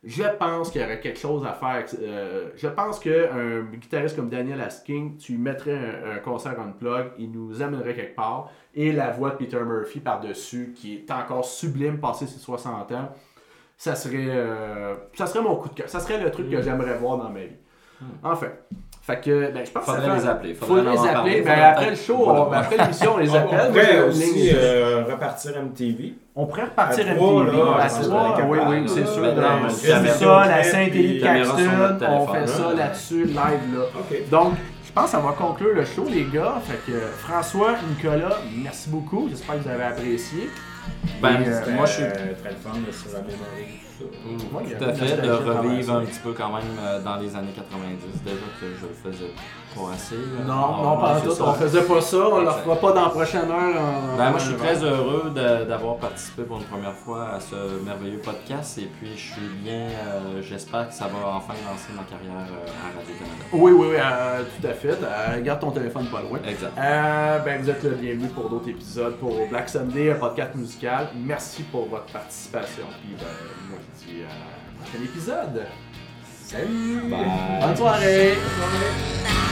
Speaker 3: je pense qu'il y aurait quelque chose à faire. euh, je pense qu'un guitariste comme Daniel Asking, tu mettrais un, un concert on plug, il nous amènerait quelque part. Et la voix de Peter Murphy par-dessus, qui est encore sublime passé ses 60 ans, ça serait, euh, ça serait mon coup de cœur. Ça serait le truc que j'aimerais voir dans ma vie. Enfin. Fait que, ben, je pense que ça
Speaker 2: Faudrait
Speaker 3: fait-
Speaker 2: les appeler.
Speaker 3: Faudrait
Speaker 2: Faudrait
Speaker 3: les appeler. Ben,
Speaker 2: Faudrait
Speaker 3: après le show,
Speaker 2: Voilà.
Speaker 3: on- ben, après l'émission, on les
Speaker 4: On
Speaker 3: appelle. Moi,
Speaker 4: pourrait aussi euh, repartir MTV.
Speaker 3: On pourrait repartir
Speaker 4: À
Speaker 3: MTV.
Speaker 4: là,
Speaker 3: à trois, oui, oui, c'est sûr.
Speaker 2: On
Speaker 3: C'est
Speaker 2: caméra
Speaker 3: ça, la
Speaker 4: clip,
Speaker 3: Saint-Élie Caxton, on fait ça
Speaker 4: hein.
Speaker 3: là-dessus, live là. Donc, je pense que ça va conclure le show, les gars. Fait que François, Nicolas, merci beaucoup. J'espère que vous avez apprécié.
Speaker 2: Ben,
Speaker 3: euh,
Speaker 2: moi, je suis
Speaker 4: euh, très le fun de se remémorer tout ça.
Speaker 3: Ouais,
Speaker 2: tout à fait, de revivre un petit peu quand même euh, dans les années 90, déjà que je le faisais assez. là.
Speaker 3: Non, non, pas en tout.
Speaker 2: ça.
Speaker 3: On faisait pas ça. On le
Speaker 2: Exact.
Speaker 3: fera pas dans la prochaine heure. en-
Speaker 2: Ben,
Speaker 3: en
Speaker 2: moi, je suis très heureux d'avoir participé pour une première fois à ce merveilleux podcast et puis je suis bien, euh, j'espère que ça va enfin lancer ma carrière euh, à Radio-Canada.
Speaker 3: Oui, oui, oui, euh, tout à fait. Euh, garde ton téléphone pas loin.
Speaker 2: Exact.
Speaker 3: Euh, ben, vous êtes le bienvenu pour d'autres épisodes pour Black Sunday, un podcast musical. Merci pour votre participation. Puis, ben, moi, je dis à un prochain épisode.
Speaker 4: Salut!
Speaker 2: Bye.
Speaker 3: Bonne soirée!
Speaker 5: Now